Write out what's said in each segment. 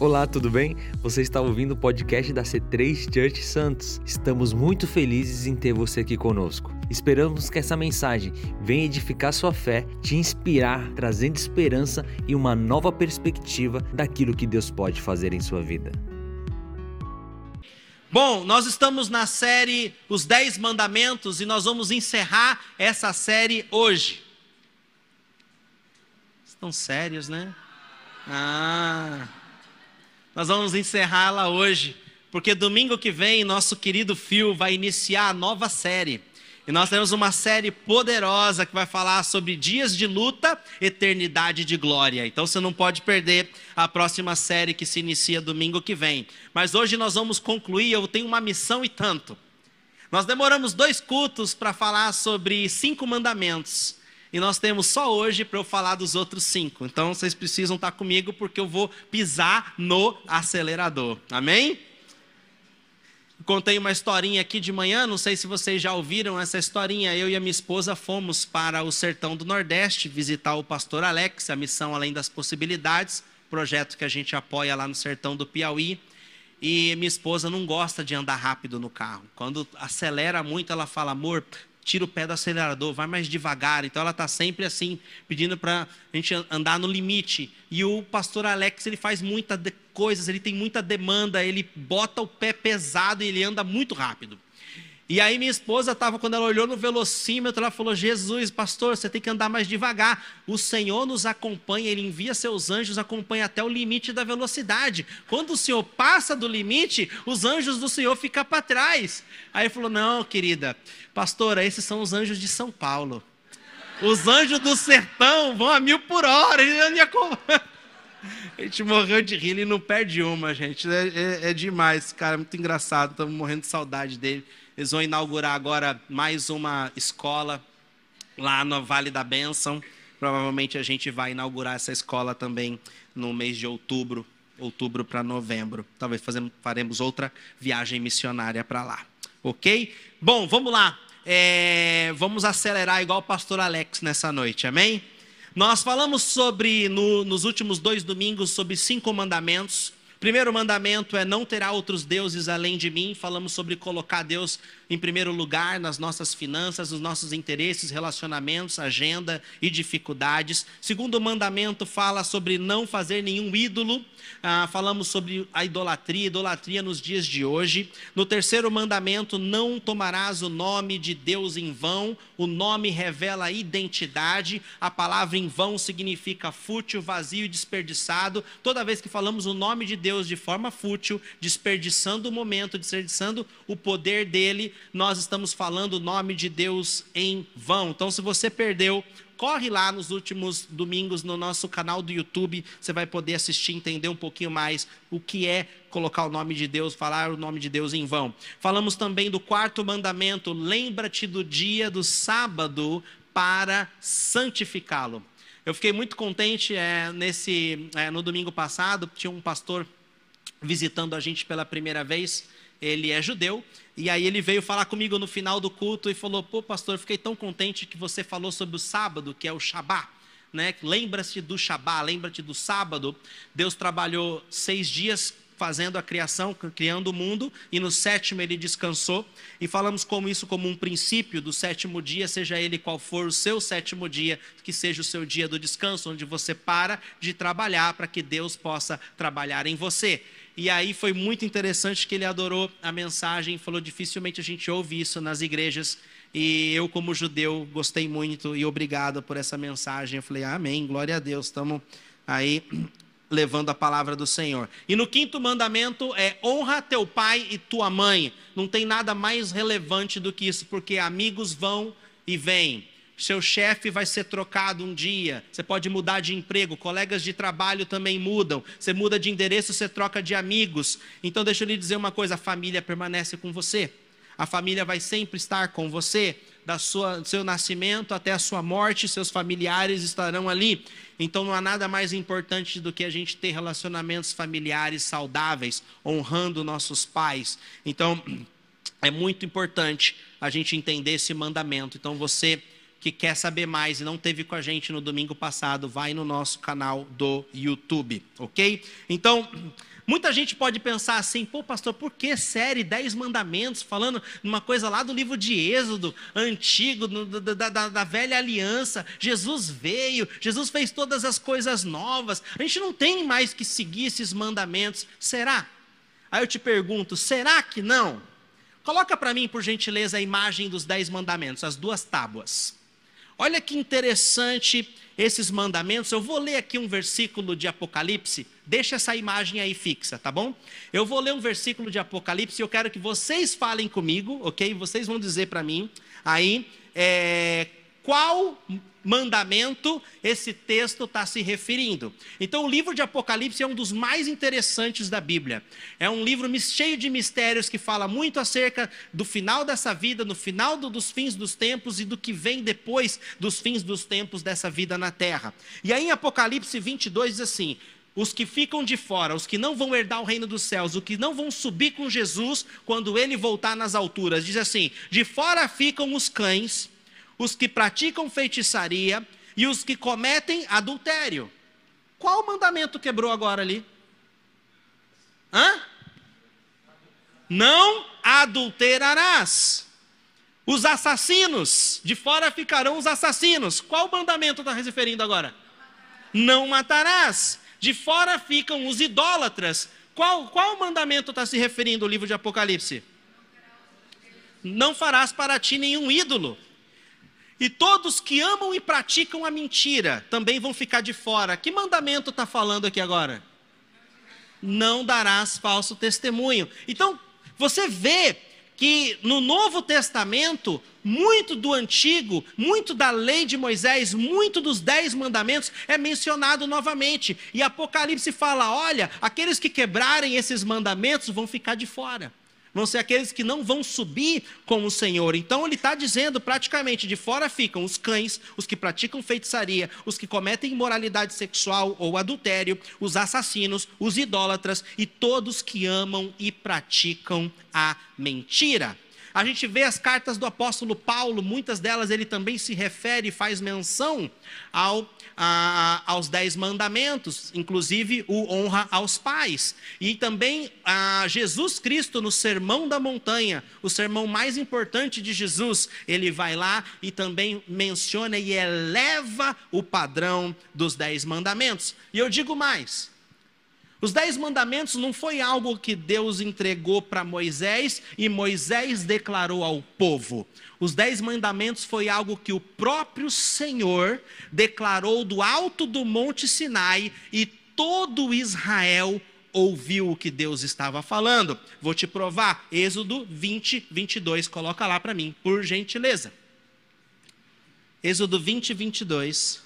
Olá, tudo bem? Você está ouvindo o podcast da C3 Church Santos. Estamos muito felizes em ter você aqui conosco. Esperamos que essa mensagem venha edificar sua fé, te inspirar, trazendo esperança e uma nova perspectiva daquilo que Deus pode fazer em sua vida. Bom, nós estamos na série Os Dez Mandamentos e nós vamos encerrar essa série hoje. Estão sérios, né? Ah. Nós vamos encerrá-la hoje, porque domingo que vem nosso querido Phil vai iniciar a nova série. E nós temos uma série poderosa que vai falar sobre dias de luta, eternidade de glória. Então você não pode perder a próxima série que se inicia domingo que vem. Mas hoje nós vamos concluir, eu tenho uma missão e tanto. Nós demoramos dois cultos para falar sobre cinco mandamentos. E nós temos só hoje para eu falar dos outros cinco. Então vocês precisam estar comigo porque eu vou pisar no acelerador. Amém? Contei uma historinha aqui de manhã, não sei se vocês já ouviram essa historinha. Eu e a minha esposa fomos para o sertão do Nordeste visitar o pastor Alex, a missão Além das Possibilidades, projeto que a gente apoia lá no sertão do Piauí. E minha esposa não gosta de andar rápido no carro. Quando acelera muito, ela fala: amor, tira o pé do acelerador, vai mais devagar. Então ela está sempre assim, pedindo para a gente andar no limite. E o pastor Alex, ele faz muitas coisas, ele tem muita demanda, ele bota o pé pesado e ele anda muito rápido. E aí minha esposa estava, quando ela olhou no velocímetro, ela falou: Jesus, pastor, você tem que andar mais devagar. O Senhor nos acompanha, Ele envia seus anjos, acompanha até o limite da velocidade. Quando o Senhor passa do limite, os anjos do Senhor ficam para trás. Aí falou: Não, querida, pastora, esses são os anjos de São Paulo. Os anjos do sertão vão a mil por hora. A gente morreu de rir, ele não perde uma, gente. É, é, é demais, cara, é muito engraçado. Estamos morrendo de saudade dele. Eles vão inaugurar agora mais uma escola lá no Vale da Bênção. Provavelmente a gente vai inaugurar essa escola também no mês de outubro, outubro para novembro. Talvez fazemos, faremos outra viagem missionária para lá. Ok? Bom, vamos lá. É, vamos acelerar igual o pastor Alex nessa noite, amém? Nós falamos sobre, no, nos últimos dois domingos, sobre cinco mandamentos. Primeiro mandamento é não terá outros deuses além de mim. Falamos sobre colocar Deus em primeiro lugar nas nossas finanças, nos nossos interesses, relacionamentos, agenda e dificuldades. Segundo mandamento fala sobre não fazer nenhum ídolo. Ah, falamos sobre a idolatria, idolatria nos dias de hoje. No terceiro mandamento, não tomarás o nome de Deus em vão. O nome revela a identidade. A palavra em vão significa fútil, vazio e desperdiçado. Toda vez que falamos o nome de Deus de forma fútil, desperdiçando o momento, desperdiçando o poder dele, nós estamos falando o nome de Deus em vão. Então, se você perdeu corre lá nos últimos domingos no nosso canal do YouTube, você vai poder assistir, entender um pouquinho mais o que é colocar o nome de Deus, falar o nome de Deus em vão. Falamos também do quarto mandamento: lembra-te do dia do sábado para santificá-lo. Eu fiquei muito contente é, nesse é, no domingo passado, tinha um pastor visitando a gente pela primeira vez. Ele é judeu e aí ele veio falar comigo no final do culto e falou: Pô, pastor, fiquei tão contente que você falou sobre o sábado, que é o Shabá. Né? Lembra-se do Shabá, lembra-te do sábado. Deus trabalhou seis dias fazendo a criação, criando o mundo, e no sétimo ele descansou. E falamos como isso como um princípio do sétimo dia, seja ele qual for o seu sétimo dia, que seja o seu dia do descanso, onde você para de trabalhar para que Deus possa trabalhar em você. E aí foi muito interessante que ele adorou a mensagem, falou dificilmente a gente ouve isso nas igrejas. E eu, como judeu, gostei muito e obrigado por essa mensagem. Eu falei, amém, glória a Deus, estamos aí levando a palavra do Senhor. E no quinto mandamento é honra teu pai e tua mãe. Não tem nada mais relevante do que isso, porque amigos vão e vêm seu chefe vai ser trocado um dia, você pode mudar de emprego, colegas de trabalho também mudam, você muda de endereço, você troca de amigos. Então, deixa eu lhe dizer uma coisa: a família permanece com você, a família vai sempre estar com você, da sua, seu nascimento até a sua morte, seus familiares estarão ali. Então, não há nada mais importante do que a gente ter relacionamentos familiares saudáveis, honrando nossos pais. Então, é muito importante a gente entender esse mandamento. Então, você que quer saber mais e não teve com a gente no domingo passado, vai no nosso canal do YouTube, ok? Então, muita gente pode pensar assim, pô, pastor, por que série 10 mandamentos, falando uma coisa lá do livro de Êxodo, antigo, da, da, da velha aliança? Jesus veio, Jesus fez todas as coisas novas, a gente não tem mais que seguir esses mandamentos, será? Aí eu te pergunto, será que não? Coloca para mim, por gentileza, a imagem dos dez mandamentos, as duas tábuas. Olha que interessante esses mandamentos. Eu vou ler aqui um versículo de Apocalipse. Deixa essa imagem aí fixa, tá bom? Eu vou ler um versículo de Apocalipse e eu quero que vocês falem comigo, ok? Vocês vão dizer para mim aí é, qual mandamento esse texto está se referindo. Então, o livro de Apocalipse é um dos mais interessantes da Bíblia. É um livro cheio de mistérios que fala muito acerca do final dessa vida, no final do, dos fins dos tempos e do que vem depois dos fins dos tempos dessa vida na terra. E aí, em Apocalipse 22 diz assim: os que ficam de fora, os que não vão herdar o reino dos céus, os que não vão subir com Jesus quando ele voltar nas alturas. Diz assim: de fora ficam os cães os que praticam feitiçaria e os que cometem adultério. Qual mandamento quebrou agora ali? Hã? Não adulterarás. Os assassinos, de fora ficarão os assassinos. Qual mandamento está referindo agora? Não matarás. De fora ficam os idólatras. Qual, qual mandamento está se referindo o livro de Apocalipse? Não farás para ti nenhum ídolo. E todos que amam e praticam a mentira também vão ficar de fora. Que mandamento está falando aqui agora? Não darás falso testemunho. Então, você vê que no Novo Testamento, muito do Antigo, muito da lei de Moisés, muito dos dez mandamentos é mencionado novamente. E Apocalipse fala: olha, aqueles que quebrarem esses mandamentos vão ficar de fora vão ser aqueles que não vão subir com o Senhor. Então ele está dizendo praticamente: de fora ficam os cães, os que praticam feitiçaria, os que cometem imoralidade sexual ou adultério, os assassinos, os idólatras e todos que amam e praticam a mentira. A gente vê as cartas do apóstolo Paulo, muitas delas ele também se refere e faz menção ao a, aos dez mandamentos, inclusive o honra aos pais. E também a Jesus Cristo no Sermão da Montanha, o sermão mais importante de Jesus, ele vai lá e também menciona e eleva o padrão dos dez mandamentos. E eu digo mais. Os dez mandamentos não foi algo que Deus entregou para Moisés e Moisés declarou ao povo. Os dez mandamentos foi algo que o próprio Senhor declarou do alto do Monte Sinai e todo Israel ouviu o que Deus estava falando. Vou te provar. Êxodo 20, 22. Coloca lá para mim, por gentileza. Êxodo 20, 22.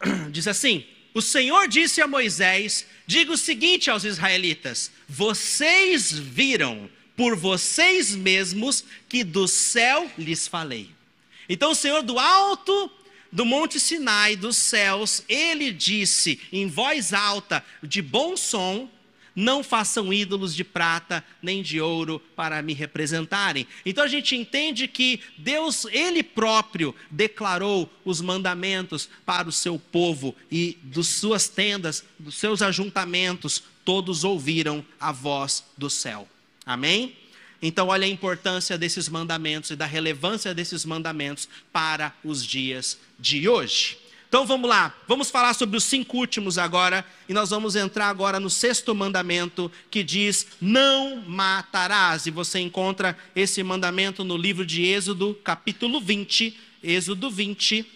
Diz assim: O Senhor disse a Moisés: Diga o seguinte aos israelitas: Vocês viram por vocês mesmos que do céu lhes falei. Então o Senhor do alto do monte Sinai, dos céus, ele disse em voz alta, de bom som: Não façam ídolos de prata nem de ouro para me representarem. Então a gente entende que Deus, ele próprio, declarou os mandamentos para o seu povo e dos suas tendas, dos seus ajuntamentos, todos ouviram a voz do céu. Amém? Então, olha a importância desses mandamentos e da relevância desses mandamentos para os dias de hoje. Então vamos lá, vamos falar sobre os cinco últimos agora, e nós vamos entrar agora no sexto mandamento que diz: Não matarás. E você encontra esse mandamento no livro de Êxodo, capítulo 20, Êxodo 20,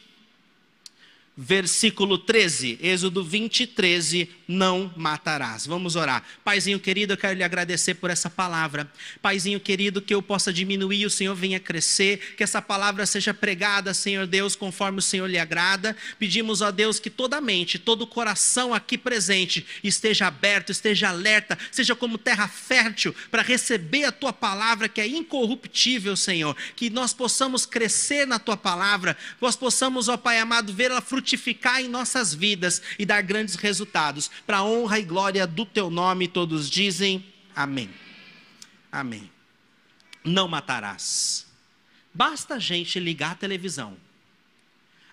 versículo 13, Êxodo 20, 13, não matarás. Vamos orar. Paizinho querido, eu quero lhe agradecer por essa palavra. Paizinho querido, que eu possa diminuir o Senhor venha crescer, que essa palavra seja pregada, Senhor Deus, conforme o Senhor lhe agrada. Pedimos a Deus que toda a mente, todo o coração aqui presente esteja aberto, esteja alerta, seja como terra fértil para receber a tua palavra que é incorruptível, Senhor. Que nós possamos crescer na tua palavra, nós possamos, ó Pai amado, frutificar frutificar em nossas vidas e dar grandes resultados, para a honra e glória do teu nome, todos dizem amém. Amém. Não matarás. Basta a gente ligar a televisão,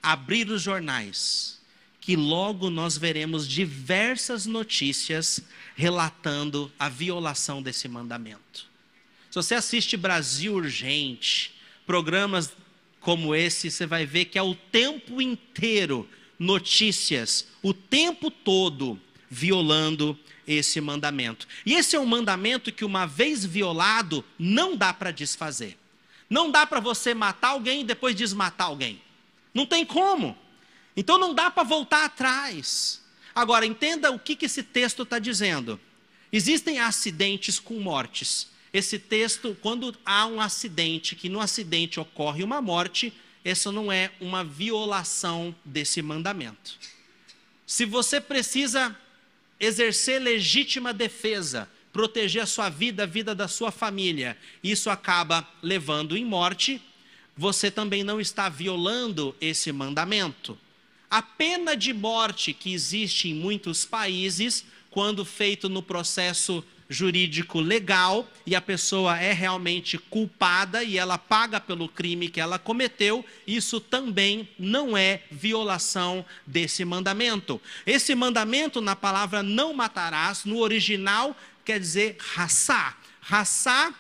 abrir os jornais, que logo nós veremos diversas notícias relatando a violação desse mandamento. Se você assiste Brasil Urgente, programas como esse, você vai ver que é o tempo inteiro notícias, o tempo todo violando esse mandamento. E esse é um mandamento que, uma vez violado, não dá para desfazer. Não dá para você matar alguém e depois desmatar alguém. Não tem como. Então não dá para voltar atrás. Agora, entenda o que, que esse texto está dizendo. Existem acidentes com mortes. Esse texto, quando há um acidente, que no acidente ocorre uma morte, essa não é uma violação desse mandamento. Se você precisa exercer legítima defesa, proteger a sua vida, a vida da sua família, isso acaba levando em morte, você também não está violando esse mandamento. A pena de morte que existe em muitos países, quando feito no processo jurídico legal e a pessoa é realmente culpada e ela paga pelo crime que ela cometeu, isso também não é violação desse mandamento. Esse mandamento na palavra não matarás, no original quer dizer raçar. Raçar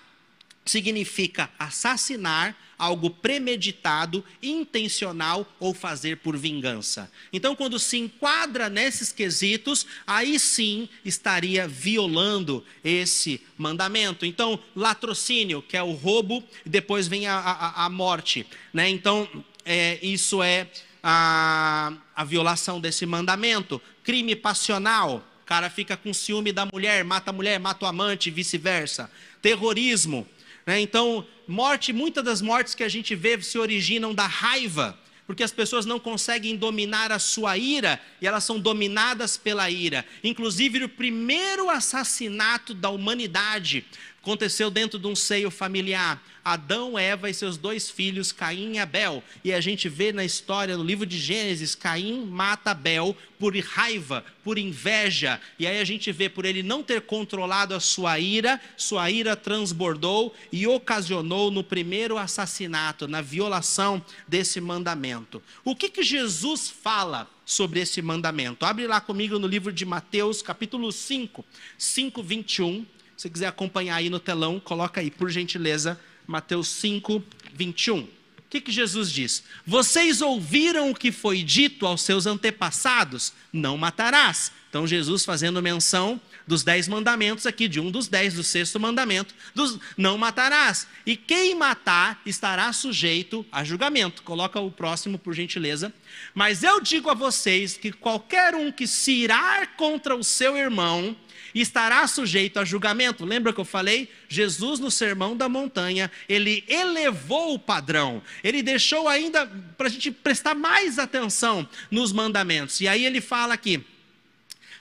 significa assassinar algo premeditado, intencional ou fazer por vingança. Então, quando se enquadra nesses quesitos, aí sim estaria violando esse mandamento. Então, latrocínio, que é o roubo, e depois vem a, a, a morte. Né? Então, é, isso é a, a violação desse mandamento. Crime passional, cara fica com ciúme da mulher, mata a mulher, mata o amante, vice-versa. Terrorismo, né? Então, morte, muitas das mortes que a gente vê se originam da raiva, porque as pessoas não conseguem dominar a sua ira e elas são dominadas pela ira. Inclusive, o primeiro assassinato da humanidade aconteceu dentro de um seio familiar. Adão, Eva e seus dois filhos, Caim e Abel. E a gente vê na história, no livro de Gênesis, Caim mata Abel por raiva, por inveja. E aí a gente vê por ele não ter controlado a sua ira, sua ira transbordou e ocasionou no primeiro assassinato, na violação desse mandamento. O que, que Jesus fala sobre esse mandamento? Abre lá comigo no livro de Mateus, capítulo 5, 5, 21. Se você quiser acompanhar aí no telão, coloca aí, por gentileza, Mateus 5, 21. O que, que Jesus diz? Vocês ouviram o que foi dito aos seus antepassados? Não matarás. Então, Jesus fazendo menção dos dez mandamentos aqui, de um dos dez, do sexto mandamento, dos não matarás. E quem matar estará sujeito a julgamento. Coloca o próximo, por gentileza. Mas eu digo a vocês que qualquer um que se irar contra o seu irmão, e estará sujeito a julgamento. Lembra que eu falei? Jesus, no Sermão da Montanha, ele elevou o padrão, ele deixou ainda para a gente prestar mais atenção nos mandamentos. E aí ele fala aqui.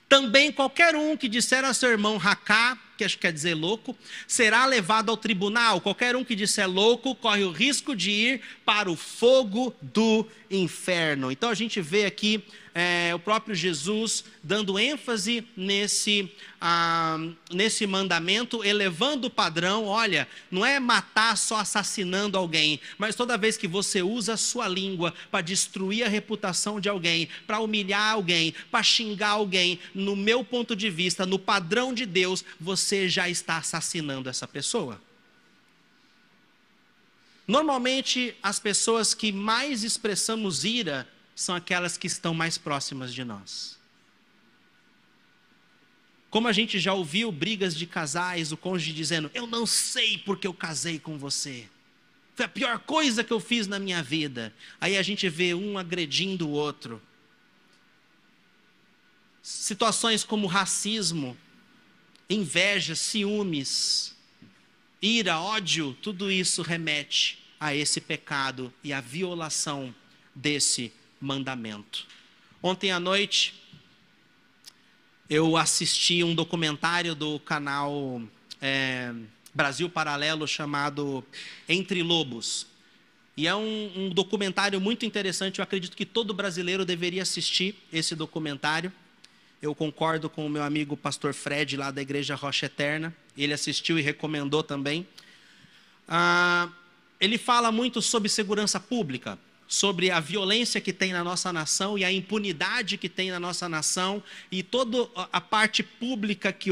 Também qualquer um que disser a seu irmão racá, que acho que quer dizer louco, será levado ao tribunal. Qualquer um que disser louco corre o risco de ir para o fogo do inferno. Então a gente vê aqui é, o próprio Jesus dando ênfase nesse, ah, nesse mandamento, elevando o padrão. Olha, não é matar só assassinando alguém, mas toda vez que você usa a sua língua para destruir a reputação de alguém, para humilhar alguém, para xingar alguém, no meu ponto de vista, no padrão de Deus, você já está assassinando essa pessoa. Normalmente, as pessoas que mais expressamos ira são aquelas que estão mais próximas de nós. Como a gente já ouviu brigas de casais, o cônjuge dizendo: Eu não sei porque eu casei com você. Foi a pior coisa que eu fiz na minha vida. Aí a gente vê um agredindo o outro. Situações como racismo, inveja, ciúmes, ira, ódio, tudo isso remete a esse pecado e à violação desse mandamento. Ontem à noite, eu assisti um documentário do canal é, Brasil Paralelo chamado Entre Lobos. E é um, um, documentário muito interessante. Eu acredito que todo brasileiro deveria assistir esse documentário. Eu concordo com o meu amigo pastor Fred, lá da Igreja Rocha Eterna. Ele assistiu e recomendou também. Ah, ele fala muito sobre segurança pública, sobre a violência que tem na nossa nação e a impunidade que tem na nossa nação e toda a parte pública que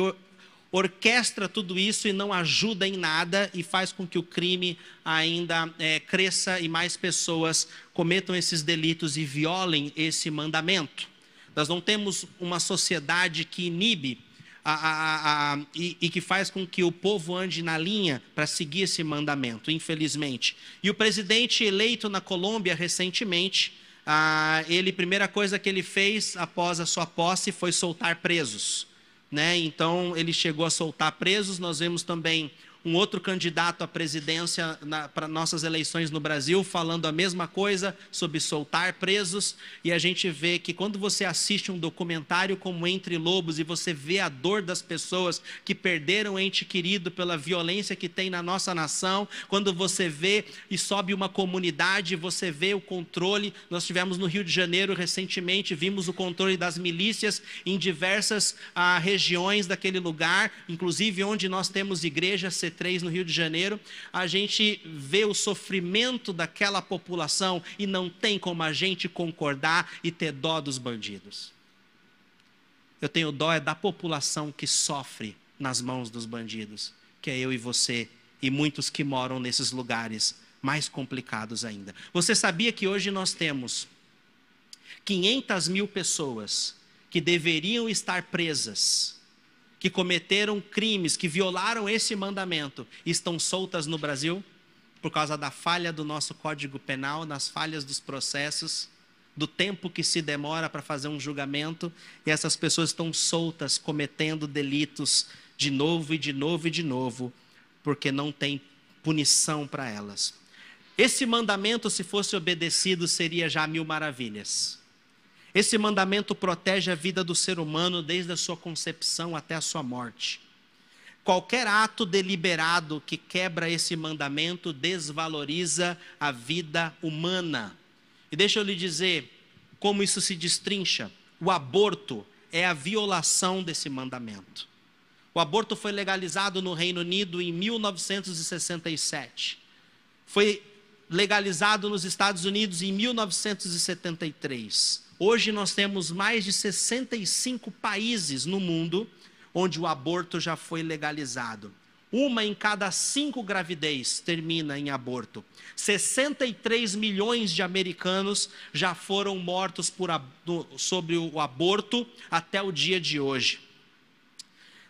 orquestra tudo isso e não ajuda em nada e faz com que o crime ainda é, cresça e mais pessoas cometam esses delitos e violem esse mandamento. Nós não temos uma sociedade que inibe a, a, a, e, e, que faz com que o povo ande na linha para seguir esse mandamento, infelizmente. E o presidente eleito na Colômbia recentemente, ah, ele primeira coisa que ele fez após a sua posse foi soltar presos. Né? Então ele chegou a soltar presos. Nós vemos também um outro candidato à presidência para nossas eleições no Brasil falando a mesma coisa sobre soltar presos. E a gente vê que quando você assiste um documentário como Entre Lobos e você vê a dor das pessoas que perderam ente querido pela violência que tem na nossa nação, quando você vê e sobe uma comunidade, você vê o controle. Nós tivemos no Rio de Janeiro recentemente, vimos o controle das milícias em diversas ah, regiões daquele lugar, inclusive onde nós temos igrejas no Rio de Janeiro, a gente vê o sofrimento daquela população e não tem como a gente concordar e ter dó dos bandidos. Eu tenho dó é da população que sofre nas mãos dos bandidos, que é eu e você e muitos que moram nesses lugares mais complicados ainda. Você sabia que hoje nós temos 500 mil pessoas que deveriam estar presas que cometeram crimes, que violaram esse mandamento, estão soltas no Brasil por causa da falha do nosso Código Penal, nas falhas dos processos, do tempo que se demora para fazer um julgamento, e essas pessoas estão soltas cometendo delitos de novo e de novo e de novo, porque não tem punição para elas. Esse mandamento, se fosse obedecido, seria já mil maravilhas. Esse mandamento protege a vida do ser humano desde a sua concepção até a sua morte. Qualquer ato deliberado que quebra esse mandamento desvaloriza a vida humana. E deixa eu lhe dizer como isso se destrincha. O aborto é a violação desse mandamento. O aborto foi legalizado no Reino Unido em 1967. Foi legalizado nos Estados Unidos em 1973. Hoje nós temos mais de 65 países no mundo onde o aborto já foi legalizado. Uma em cada cinco gravidez termina em aborto. 63 milhões de americanos já foram mortos por, sobre o aborto até o dia de hoje.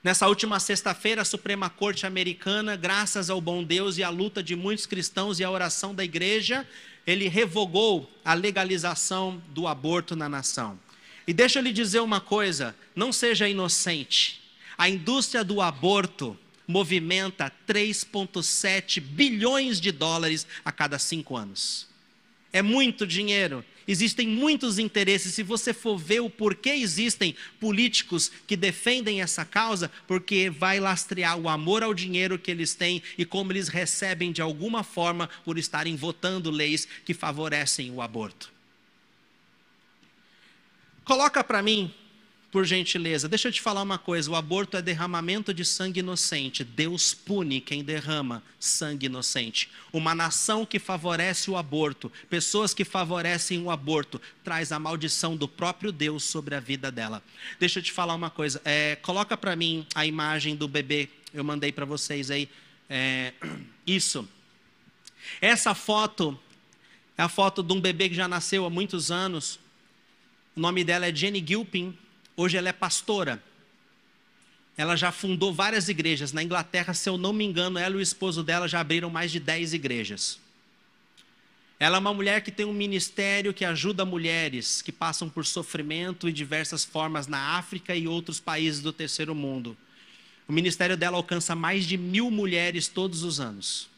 Nessa última sexta-feira, a Suprema Corte Americana, graças ao bom Deus e à luta de muitos cristãos e à oração da igreja, ele revogou a legalização do aborto na nação. E deixa eu lhe dizer uma coisa: não seja inocente. A indústria do aborto movimenta 3,7 bilhões de dólares a cada cinco anos. É muito dinheiro. Existem muitos interesses. Se você for ver o porquê existem políticos que defendem essa causa, porque vai lastrear o amor ao dinheiro que eles têm e como eles recebem de alguma forma por estarem votando leis que favorecem o aborto. Coloca para mim por gentileza, deixa eu te falar uma coisa: o aborto é derramamento de sangue inocente. Deus pune quem derrama sangue inocente. Uma nação que favorece o aborto, pessoas que favorecem o aborto, traz a maldição do próprio Deus sobre a vida dela. Deixa eu te falar uma coisa: é, coloca para mim a imagem do bebê, eu mandei para vocês aí. É, isso. Essa foto é a foto de um bebê que já nasceu há muitos anos. O nome dela é Jenny Gilpin. Hoje ela é pastora. Ela já fundou várias igrejas. Na Inglaterra, se eu não me engano, ela e o esposo dela já abriram mais de 10 igrejas. Ela é uma mulher que tem um ministério que ajuda mulheres que passam por sofrimento e diversas formas na África e outros países do terceiro mundo. O ministério dela alcança mais de mil mulheres todos os anos.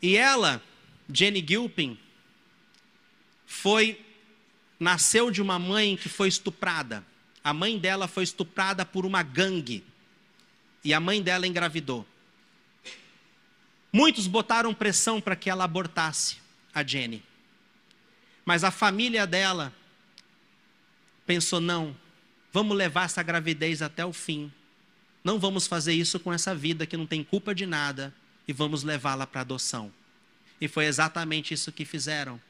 E ela, Jenny Gilpin, foi nasceu de uma mãe que foi estuprada. A mãe dela foi estuprada por uma gangue. E a mãe dela engravidou. Muitos botaram pressão para que ela abortasse a Jenny. Mas a família dela pensou: não, vamos levar essa gravidez até o fim. Não vamos fazer isso com essa vida que não tem culpa de nada e vamos levá-la para adoção. E foi exatamente isso que fizeram.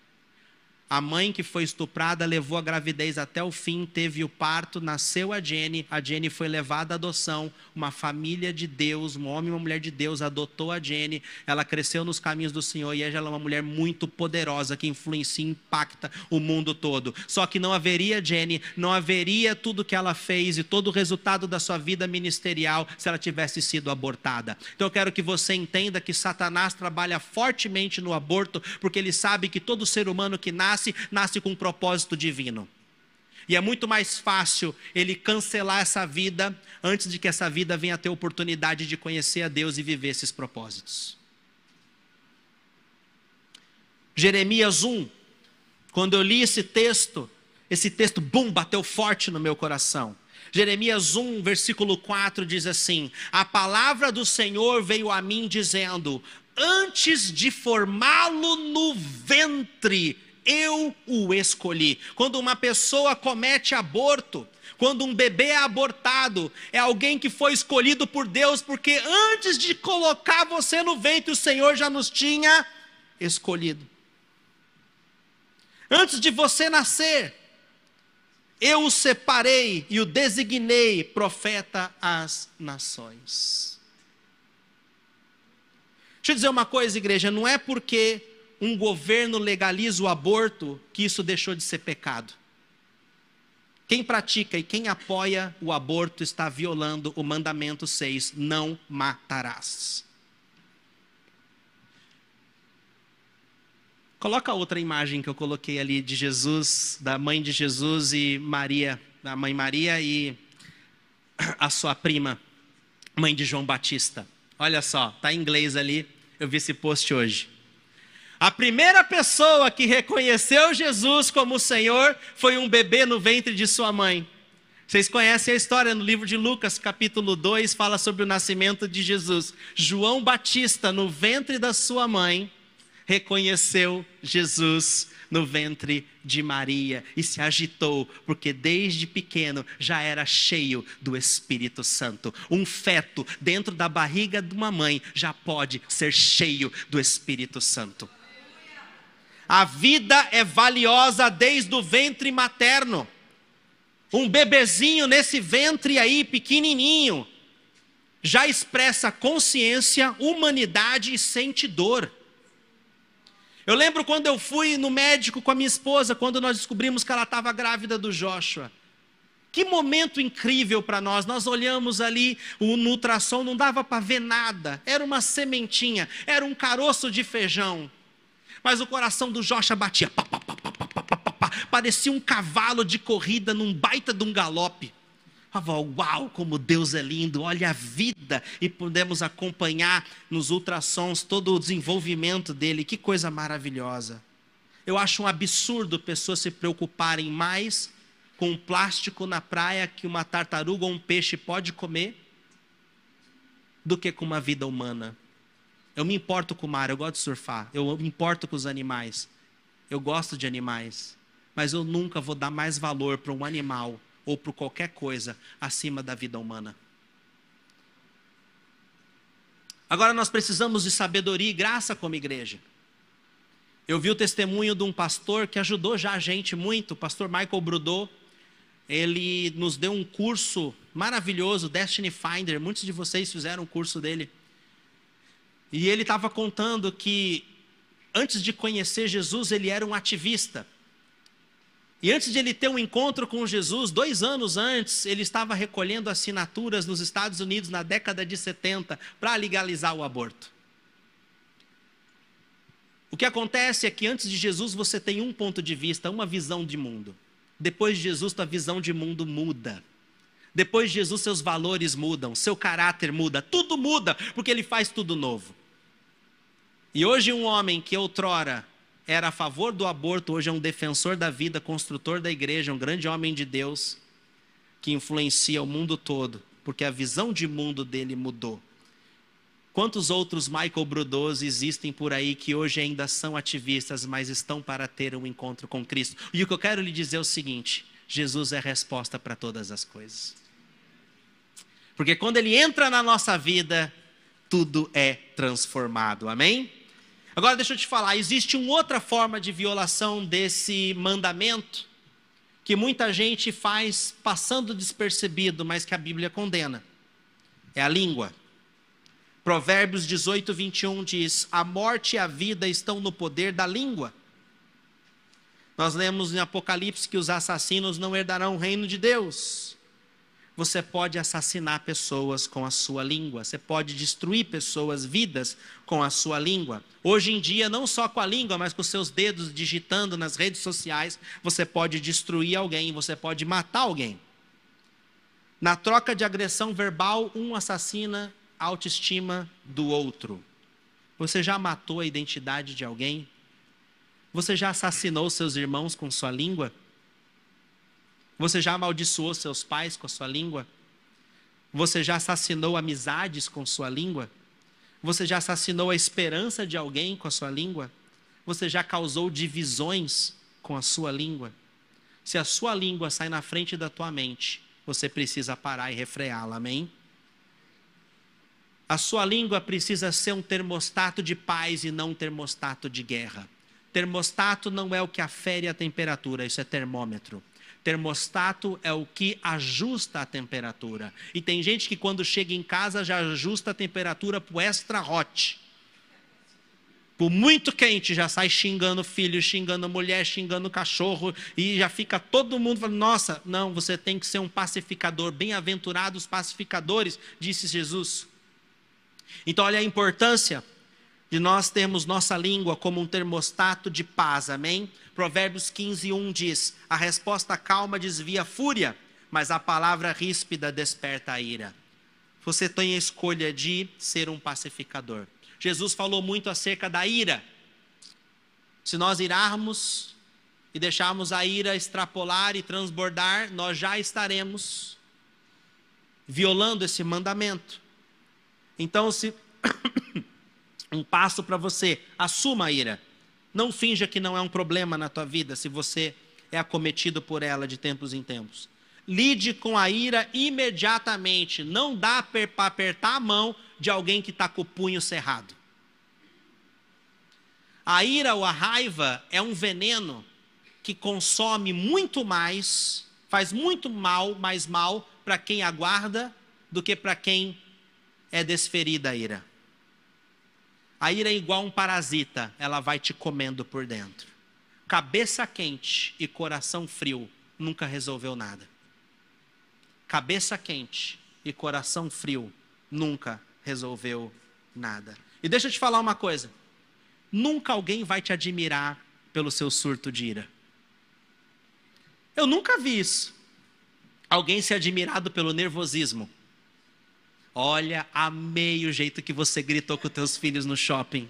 A mãe que foi estuprada levou a gravidez até o fim, teve o parto, nasceu a Jenny, a Jenny foi levada à adoção, uma família de Deus, um homem e uma mulher de Deus adotou a Jenny, ela cresceu nos caminhos do Senhor e ela é uma mulher muito poderosa que influencia e impacta o mundo todo. Só que não haveria Jenny, não haveria tudo que ela fez e todo o resultado da sua vida ministerial se ela tivesse sido abortada. Então eu quero que você entenda que Satanás trabalha fortemente no aborto, porque ele sabe que todo ser humano que nasce nasce, nasce com um propósito divino. E é muito mais fácil ele cancelar essa vida antes de que essa vida venha ter oportunidade de conhecer a Deus e viver esses propósitos. Jeremias 1, quando eu li esse texto, esse texto, bum, bateu forte no meu coração. Jeremias 1, versículo 4 diz assim: A palavra do Senhor veio a mim dizendo: Antes de formá-lo no ventre, eu o escolhi. Quando uma pessoa comete aborto, quando um bebê é abortado, é alguém que foi escolhido por Deus, porque antes de colocar você no ventre, o Senhor já nos tinha escolhido. Antes de você nascer, eu o separei e o designei profeta às nações. Deixa eu dizer uma coisa, igreja, não é porque um governo legaliza o aborto, que isso deixou de ser pecado. Quem pratica e quem apoia o aborto está violando o mandamento 6: não matarás. Coloca outra imagem que eu coloquei ali de Jesus, da mãe de Jesus e Maria, da mãe Maria e a sua prima, mãe de João Batista. Olha só, tá em inglês ali. Eu vi esse post hoje. A primeira pessoa que reconheceu Jesus como Senhor foi um bebê no ventre de sua mãe. Vocês conhecem a história no livro de Lucas, capítulo 2, fala sobre o nascimento de Jesus. João Batista, no ventre da sua mãe, reconheceu Jesus no ventre de Maria e se agitou, porque desde pequeno já era cheio do Espírito Santo. Um feto dentro da barriga de uma mãe já pode ser cheio do Espírito Santo. A vida é valiosa desde o ventre materno. Um bebezinho nesse ventre aí, pequenininho, já expressa consciência, humanidade e sente dor. Eu lembro quando eu fui no médico com a minha esposa, quando nós descobrimos que ela estava grávida do Joshua. Que momento incrível para nós. Nós olhamos ali, o, no ultrassom não dava para ver nada. Era uma sementinha, era um caroço de feijão mas o coração do Joshua batia. Pá, pá, pá, parecia um cavalo de corrida num baita de um galope. Uau, como Deus é lindo, olha a vida. E pudemos acompanhar nos ultrassons todo o desenvolvimento dele, que coisa maravilhosa. Eu acho um absurdo pessoas se preocuparem mais com um plástico na praia que uma tartaruga ou um peixe pode comer do que com uma vida humana. Eu me importo com o mar, eu gosto de surfar, eu me importo com os animais. Eu gosto de animais, mas eu nunca vou dar mais valor para um animal ou para qualquer coisa acima da vida humana. Agora nós precisamos de sabedoria e graça como igreja. Eu vi o testemunho de um pastor que ajudou já a gente muito, o pastor Michael Brudot. Ele nos deu um curso maravilhoso, Destiny Finder. Muitos de vocês fizeram o curso dele. E ele estava contando que antes de conhecer Jesus, ele era um ativista. E antes de ele ter um encontro com Jesus, dois anos antes, ele estava recolhendo assinaturas nos Estados Unidos na década de 70 para legalizar o aborto. O que acontece é que antes de Jesus você tem um ponto de vista, uma visão de mundo. Depois de Jesus, tua visão de mundo muda. Depois de Jesus, seus valores mudam, seu caráter muda, tudo muda, porque ele faz tudo novo. E hoje, um homem que outrora era a favor do aborto, hoje é um defensor da vida, construtor da igreja, um grande homem de Deus, que influencia o mundo todo, porque a visão de mundo dele mudou. Quantos outros Michael Brudos existem por aí que hoje ainda são ativistas, mas estão para ter um encontro com Cristo? E o que eu quero lhe dizer é o seguinte: Jesus é a resposta para todas as coisas. Porque quando ele entra na nossa vida, tudo é transformado. Amém? Agora deixa eu te falar, existe uma outra forma de violação desse mandamento que muita gente faz passando despercebido, mas que a Bíblia condena. É a língua. Provérbios 18, 21 diz: A morte e a vida estão no poder da língua. Nós lemos em Apocalipse que os assassinos não herdarão o reino de Deus. Você pode assassinar pessoas com a sua língua, você pode destruir pessoas, vidas com a sua língua. Hoje em dia, não só com a língua, mas com seus dedos digitando nas redes sociais, você pode destruir alguém, você pode matar alguém. Na troca de agressão verbal, um assassina a autoestima do outro. Você já matou a identidade de alguém? Você já assassinou seus irmãos com sua língua? Você já amaldiçoou seus pais com a sua língua? Você já assassinou amizades com sua língua? Você já assassinou a esperança de alguém com a sua língua? Você já causou divisões com a sua língua? Se a sua língua sai na frente da tua mente, você precisa parar e refreá-la, amém? A sua língua precisa ser um termostato de paz e não um termostato de guerra. Termostato não é o que afere a temperatura, isso é termômetro. Termostato é o que ajusta a temperatura. E tem gente que quando chega em casa já ajusta a temperatura para o extra hot. Por muito quente já sai xingando filho, xingando mulher, xingando cachorro e já fica todo mundo falando: "Nossa, não, você tem que ser um pacificador, bem-aventurados pacificadores", disse Jesus. Então, olha a importância de nós termos nossa língua como um termostato de paz, amém? Provérbios 15, 1 diz: A resposta calma desvia a fúria, mas a palavra ríspida desperta a ira. Você tem a escolha de ser um pacificador. Jesus falou muito acerca da ira. Se nós irarmos e deixarmos a ira extrapolar e transbordar, nós já estaremos violando esse mandamento. Então, se um passo para você, assuma a ira. Não finja que não é um problema na tua vida se você é acometido por ela de tempos em tempos. Lide com a ira imediatamente. Não dá para apertar a mão de alguém que está com o punho cerrado. A ira ou a raiva é um veneno que consome muito mais, faz muito mal, mais mal para quem aguarda do que para quem é desferida a ira. A ira é igual um parasita, ela vai te comendo por dentro. Cabeça quente e coração frio nunca resolveu nada. Cabeça quente e coração frio nunca resolveu nada. E deixa eu te falar uma coisa: nunca alguém vai te admirar pelo seu surto de ira. Eu nunca vi isso. Alguém ser admirado pelo nervosismo. Olha, amei o jeito que você gritou com teus filhos no shopping.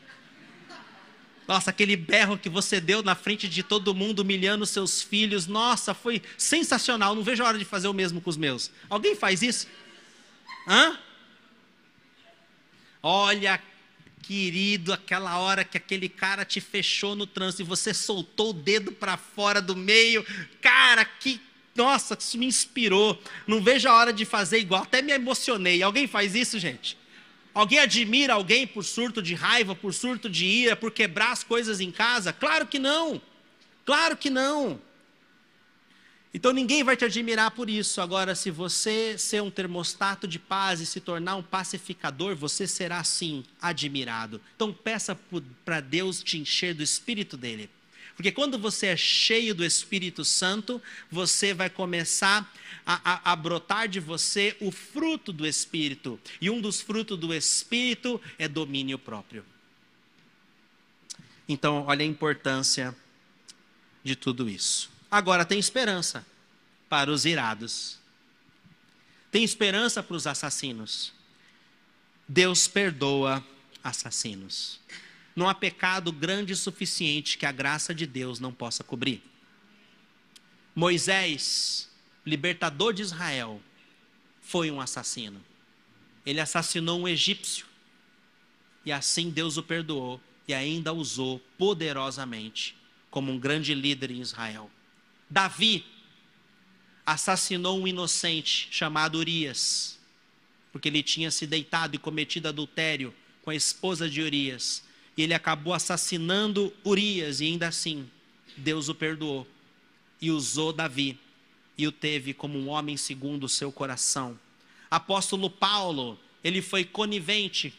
Nossa, aquele berro que você deu na frente de todo mundo, humilhando seus filhos. Nossa, foi sensacional. Não vejo a hora de fazer o mesmo com os meus. Alguém faz isso? Hã? Olha, querido, aquela hora que aquele cara te fechou no trânsito e você soltou o dedo para fora do meio. Cara, que nossa, isso me inspirou. Não vejo a hora de fazer igual. Até me emocionei. Alguém faz isso, gente? Alguém admira alguém por surto de raiva, por surto de ira, por quebrar as coisas em casa? Claro que não. Claro que não. Então ninguém vai te admirar por isso. Agora, se você ser um termostato de paz e se tornar um pacificador, você será sim admirado. Então peça para Deus te encher do espírito dele. Porque quando você é cheio do Espírito Santo, você vai começar a, a, a, brotar de você o fruto do Espírito. E um dos frutos do Espírito é domínio próprio. Então, olha a importância de tudo isso. Agora, tem esperança para os irados, tem esperança para os assassinos. Deus perdoa assassinos. Não há pecado grande o suficiente que a graça de Deus não possa cobrir. Moisés, libertador de Israel, foi um assassino. Ele assassinou um egípcio. E assim Deus o perdoou e ainda usou poderosamente como um grande líder em Israel. Davi assassinou um inocente chamado Urias, porque ele tinha se deitado e cometido adultério com a esposa de Urias e ele acabou assassinando Urias, e ainda assim, Deus o perdoou e usou Davi e o teve como um homem segundo o seu coração. Apóstolo Paulo, ele foi conivente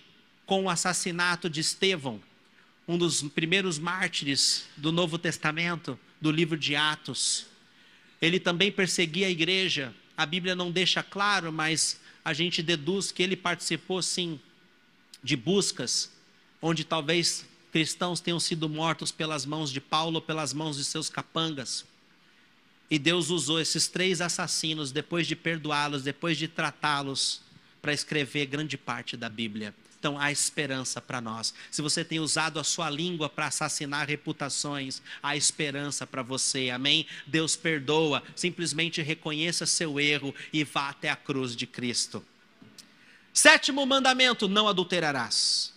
com o assassinato de Estevão, um dos primeiros mártires do Novo Testamento, do livro de Atos. Ele também perseguia a igreja. A Bíblia não deixa claro, mas a gente deduz que ele participou sim de buscas onde talvez cristãos tenham sido mortos pelas mãos de Paulo ou pelas mãos de seus capangas. E Deus usou esses três assassinos, depois de perdoá-los, depois de tratá-los, para escrever grande parte da Bíblia. Então há esperança para nós. Se você tem usado a sua língua para assassinar reputações, há esperança para você. Amém? Deus perdoa. Simplesmente reconheça seu erro e vá até a cruz de Cristo. Sétimo mandamento: não adulterarás.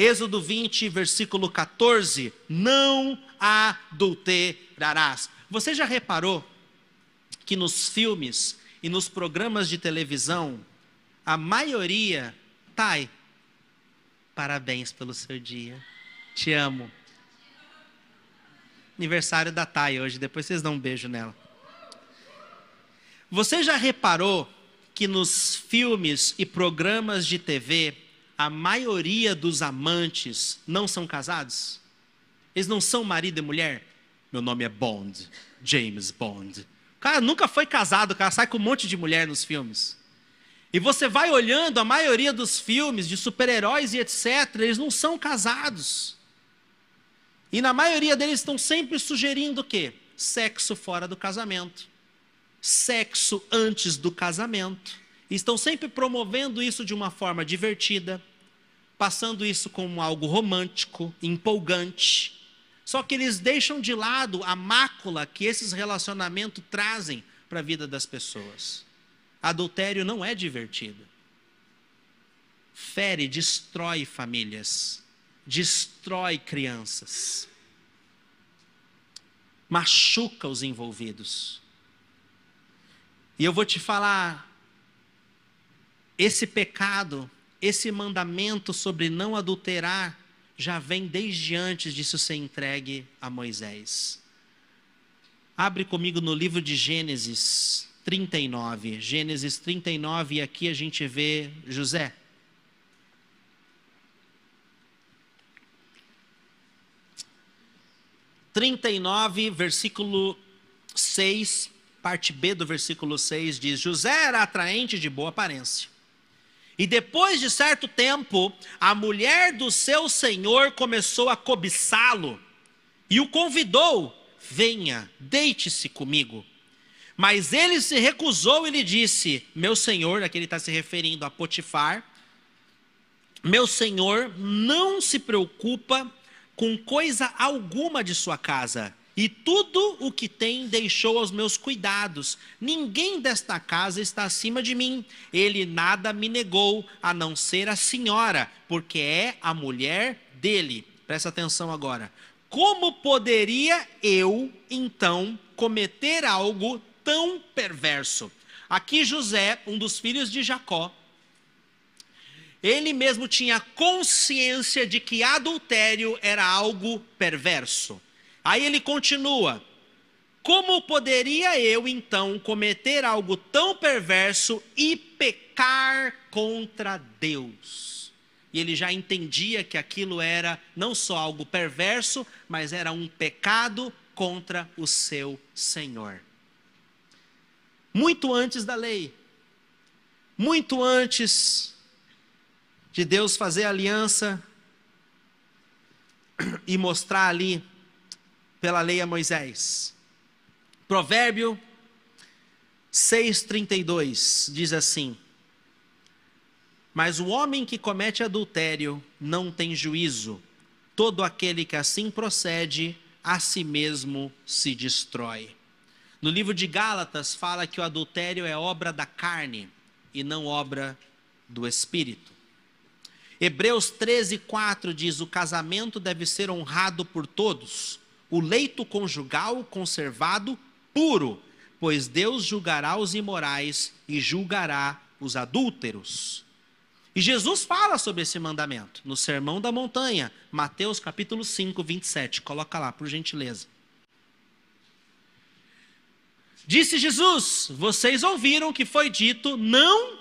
Êxodo 20, versículo 14: Não adulterarás. Você já reparou que nos filmes e nos programas de televisão, a maioria, Thay, parabéns pelo seu dia, te amo. Aniversário da Thay hoje, depois vocês dão um beijo nela. Você já reparou que nos filmes e programas de TV, a maioria dos amantes não são casados? Eles não são marido e mulher? Meu nome é Bond, James Bond. O cara nunca foi casado, o cara sai com um monte de mulher nos filmes. E você vai olhando, a maioria dos filmes de super-heróis e etc., eles não são casados. E na maioria deles estão sempre sugerindo o quê? Sexo fora do casamento. Sexo antes do casamento. Estão sempre promovendo isso de uma forma divertida, passando isso como algo romântico, empolgante. Só que eles deixam de lado a mácula que esses relacionamentos trazem para a vida das pessoas. Adultério não é divertido. Fere, destrói famílias, destrói crianças, machuca os envolvidos. E eu vou te falar, esse pecado, esse mandamento sobre não adulterar, já vem desde antes disso ser entregue a Moisés. Abre comigo no livro de Gênesis 39. Gênesis 39, e aqui a gente vê José. Trinta e nove, versículo 6, parte B do versículo 6 diz: José era atraente de boa aparência e depois de certo tempo, a mulher do seu senhor começou a cobiçá-lo e o convidou: Venha, deite-se comigo. Mas ele se recusou e lhe disse: Meu senhor, aqui ele está se referindo a Potifar, meu senhor não se preocupa com coisa alguma de sua casa e tudo o que tem deixou aos meus cuidados. Ninguém desta casa está acima de mim. Ele nada me negou, a não ser a senhora, porque é a mulher dele. Presta atenção agora. Como poderia eu, então, cometer algo tão perverso? Aqui José, um dos filhos de Jacó, ele mesmo tinha consciência de que adultério era algo perverso. Aí ele continua: Como poderia eu então cometer algo tão perverso e pecar contra Deus? E ele já entendia que aquilo era não só algo perverso, mas era um pecado contra o seu Senhor. Muito antes da lei, muito antes de Deus fazer aliança e mostrar ali pela lei a Moisés. Provérbio 6,32 diz assim: Mas o homem que comete adultério não tem juízo, todo aquele que assim procede, a si mesmo se destrói. No livro de Gálatas fala que o adultério é obra da carne e não obra do espírito. Hebreus 13, 4 diz: O casamento deve ser honrado por todos o leito conjugal conservado puro, pois Deus julgará os imorais e julgará os adúlteros. E Jesus fala sobre esse mandamento no Sermão da Montanha, Mateus capítulo 5, 27. Coloca lá, por gentileza. Disse Jesus: Vocês ouviram que foi dito: Não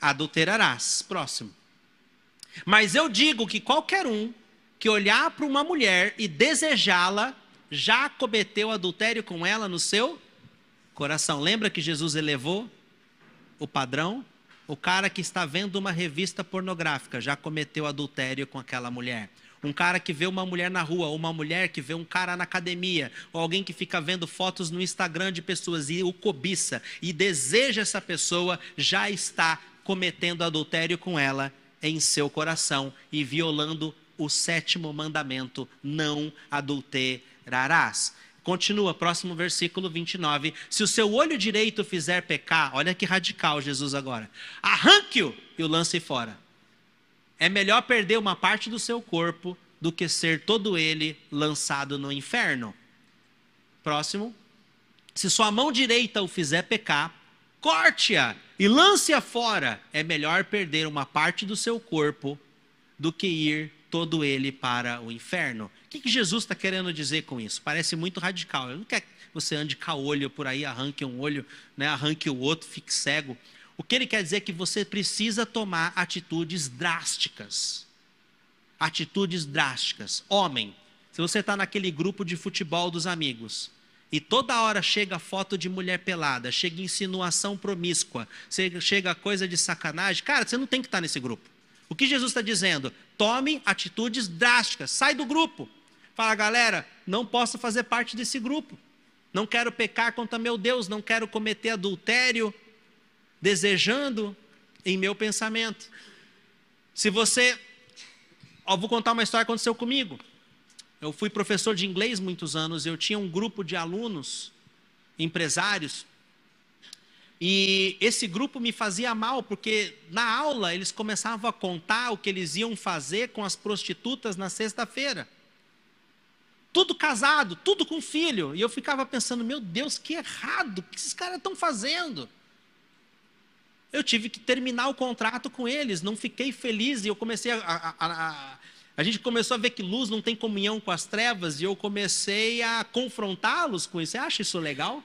adulterarás. Próximo. Mas eu digo que qualquer um que olhar para uma mulher e desejá-la, já cometeu adultério com ela no seu coração. Lembra que Jesus elevou o padrão? O cara que está vendo uma revista pornográfica já cometeu adultério com aquela mulher. Um cara que vê uma mulher na rua, ou uma mulher que vê um cara na academia, ou alguém que fica vendo fotos no Instagram de pessoas e o cobiça e deseja essa pessoa, já está cometendo adultério com ela em seu coração e violando o sétimo mandamento: não adulterarás. Continua, próximo versículo 29. Se o seu olho direito fizer pecar, olha que radical Jesus agora. Arranque-o e o lance fora. É melhor perder uma parte do seu corpo do que ser todo ele lançado no inferno. Próximo. Se sua mão direita o fizer pecar, corte-a e lance-a fora. É melhor perder uma parte do seu corpo do que ir todo ele para o inferno. O que, que Jesus está querendo dizer com isso? Parece muito radical. Ele não quer que você ande caolho por aí, arranque um olho, né, arranque o outro, fique cego. O que ele quer dizer é que você precisa tomar atitudes drásticas. Atitudes drásticas. Homem, se você está naquele grupo de futebol dos amigos, e toda hora chega foto de mulher pelada, chega insinuação promíscua, chega coisa de sacanagem, cara, você não tem que estar tá nesse grupo. O que Jesus está dizendo? Tome atitudes drásticas, sai do grupo. Fala, galera, não posso fazer parte desse grupo. Não quero pecar contra meu Deus, não quero cometer adultério, desejando em meu pensamento. Se você. Ó, vou contar uma história que aconteceu comigo. Eu fui professor de inglês muitos anos, eu tinha um grupo de alunos, empresários, e esse grupo me fazia mal, porque na aula eles começavam a contar o que eles iam fazer com as prostitutas na sexta-feira tudo casado, tudo com filho. E eu ficava pensando, meu Deus, que errado, o que esses caras estão fazendo? Eu tive que terminar o contrato com eles, não fiquei feliz e eu comecei a, a, a, a gente começou a ver que luz não tem comunhão com as trevas e eu comecei a confrontá-los com isso. Você acha isso legal?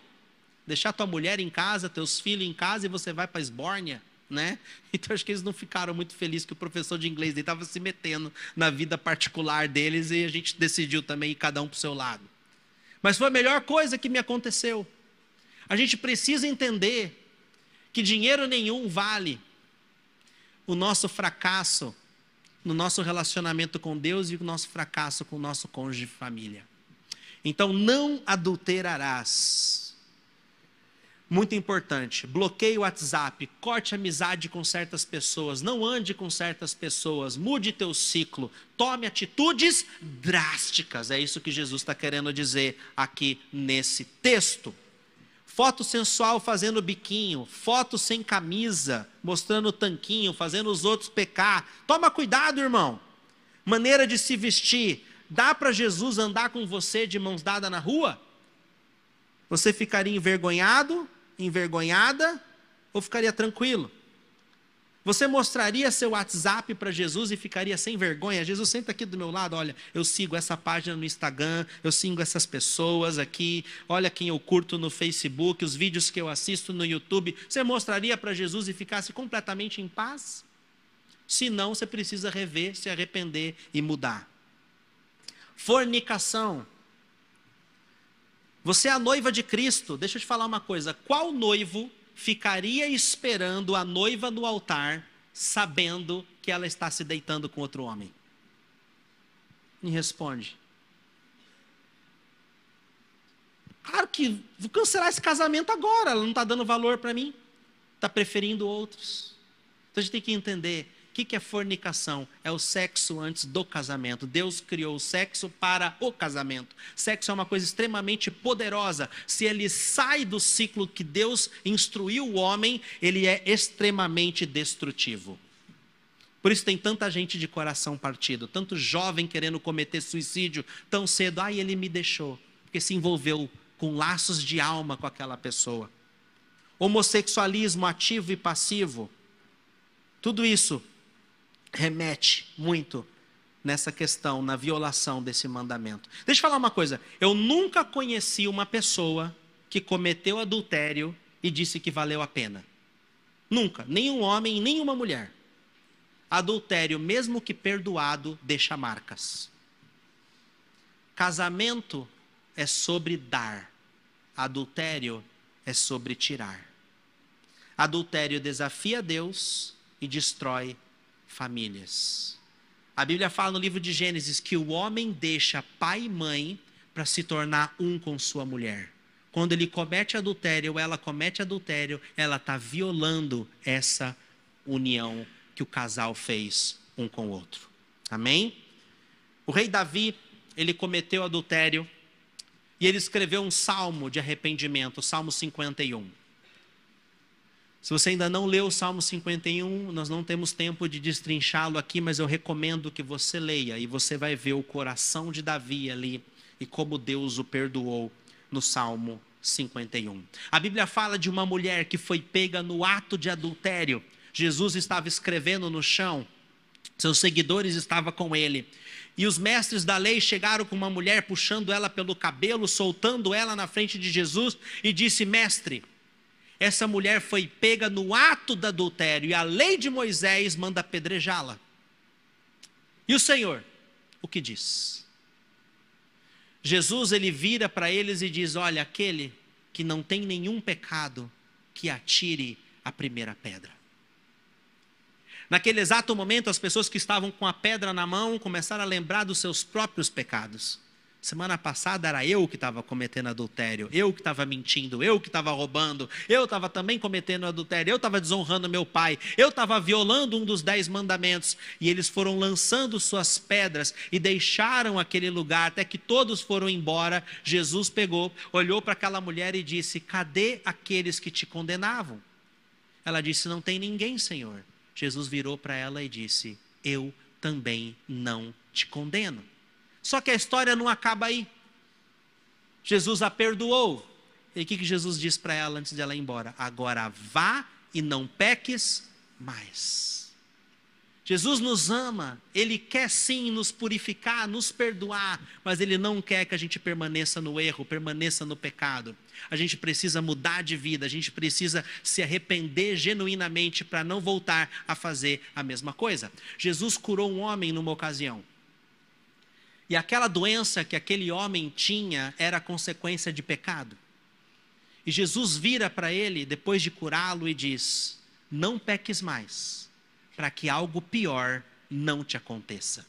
Deixar tua mulher em casa, teus filhos em casa e você vai para esbórnia? né? Então acho que eles não ficaram muito felizes que o professor de inglês estava se metendo na vida particular deles e a gente decidiu também ir cada um para o seu lado. Mas foi a melhor coisa que me aconteceu. A gente precisa entender que dinheiro nenhum vale o nosso fracasso no nosso relacionamento com Deus e o nosso fracasso com o nosso cônjuge de família. Então não adulterarás muito importante. Bloqueie o WhatsApp, corte amizade com certas pessoas, não ande com certas pessoas, mude teu ciclo, tome atitudes drásticas. É isso que Jesus está querendo dizer aqui nesse texto. Foto sensual fazendo biquinho, foto sem camisa, mostrando tanquinho, fazendo os outros pecar. Toma cuidado, irmão. Maneira de se vestir. Dá para Jesus andar com você de mãos dadas na rua? Você ficaria envergonhado? Envergonhada ou ficaria tranquilo? Você mostraria seu WhatsApp para Jesus e ficaria sem vergonha? Jesus senta aqui do meu lado, olha, eu sigo essa página no Instagram, eu sigo essas pessoas aqui, olha quem eu curto no Facebook, os vídeos que eu assisto no YouTube. Você mostraria para Jesus e ficasse completamente em paz? Se não, você precisa rever, se arrepender e mudar. Fornicação. Você é a noiva de Cristo. Deixa eu te falar uma coisa. Qual noivo ficaria esperando a noiva no altar, sabendo que ela está se deitando com outro homem? Me responde. Claro que vou cancelar esse casamento agora. Ela não está dando valor para mim. Está preferindo outros. Então a gente tem que entender o que, que é fornicação? É o sexo antes do casamento. Deus criou o sexo para o casamento. Sexo é uma coisa extremamente poderosa. Se ele sai do ciclo que Deus instruiu o homem, ele é extremamente destrutivo. Por isso tem tanta gente de coração partido, tanto jovem querendo cometer suicídio tão cedo. Ai, ele me deixou, porque se envolveu com laços de alma com aquela pessoa. Homossexualismo ativo e passivo Tudo isso remete muito nessa questão, na violação desse mandamento. Deixa eu falar uma coisa. Eu nunca conheci uma pessoa que cometeu adultério e disse que valeu a pena. Nunca. Nenhum homem, nenhuma mulher. Adultério, mesmo que perdoado, deixa marcas. Casamento é sobre dar. Adultério é sobre tirar. Adultério desafia Deus e destrói famílias. A Bíblia fala no livro de Gênesis que o homem deixa pai e mãe para se tornar um com sua mulher. Quando ele comete adultério ou ela comete adultério, ela está violando essa união que o casal fez um com o outro. Amém? O rei Davi, ele cometeu adultério e ele escreveu um salmo de arrependimento, o Salmo 51. Se você ainda não leu o Salmo 51, nós não temos tempo de destrinchá-lo aqui, mas eu recomendo que você leia e você vai ver o coração de Davi ali e como Deus o perdoou no Salmo 51. A Bíblia fala de uma mulher que foi pega no ato de adultério. Jesus estava escrevendo no chão, seus seguidores estavam com ele. E os mestres da lei chegaram com uma mulher puxando ela pelo cabelo, soltando ela na frente de Jesus e disse: Mestre, essa mulher foi pega no ato do adultério e a lei de Moisés manda apedrejá-la. E o Senhor, o que diz? Jesus ele vira para eles e diz: Olha, aquele que não tem nenhum pecado, que atire a primeira pedra. Naquele exato momento, as pessoas que estavam com a pedra na mão começaram a lembrar dos seus próprios pecados. Semana passada era eu que estava cometendo adultério, eu que estava mentindo, eu que estava roubando, eu estava também cometendo adultério, eu estava desonrando meu pai, eu estava violando um dos dez mandamentos. E eles foram lançando suas pedras e deixaram aquele lugar até que todos foram embora. Jesus pegou, olhou para aquela mulher e disse: Cadê aqueles que te condenavam? Ela disse: Não tem ninguém, Senhor. Jesus virou para ela e disse: Eu também não te condeno. Só que a história não acaba aí. Jesus a perdoou. E o que, que Jesus disse para ela antes de ela ir embora? Agora vá e não peques mais. Jesus nos ama, Ele quer sim nos purificar, nos perdoar, mas Ele não quer que a gente permaneça no erro, permaneça no pecado. A gente precisa mudar de vida, a gente precisa se arrepender genuinamente para não voltar a fazer a mesma coisa. Jesus curou um homem numa ocasião. E aquela doença que aquele homem tinha era consequência de pecado. E Jesus vira para ele, depois de curá-lo, e diz: Não peques mais, para que algo pior não te aconteça.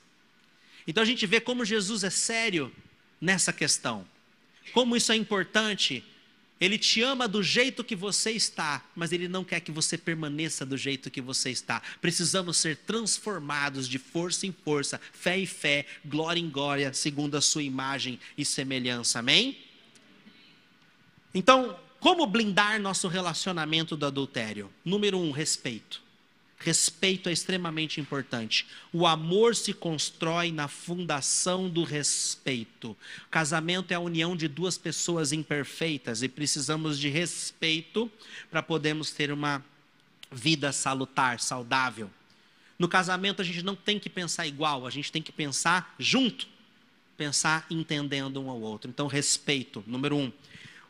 Então a gente vê como Jesus é sério nessa questão, como isso é importante ele te ama do jeito que você está, mas Ele não quer que você permaneça do jeito que você está. Precisamos ser transformados de força em força, fé em fé, glória em glória, segundo a Sua imagem e semelhança. Amém? Então, como blindar nosso relacionamento do adultério? Número um, respeito. Respeito é extremamente importante. O amor se constrói na fundação do respeito. casamento é a união de duas pessoas imperfeitas e precisamos de respeito para podermos ter uma vida salutar, saudável. No casamento a gente não tem que pensar igual, a gente tem que pensar junto, pensar entendendo um ao outro. Então, respeito, número um.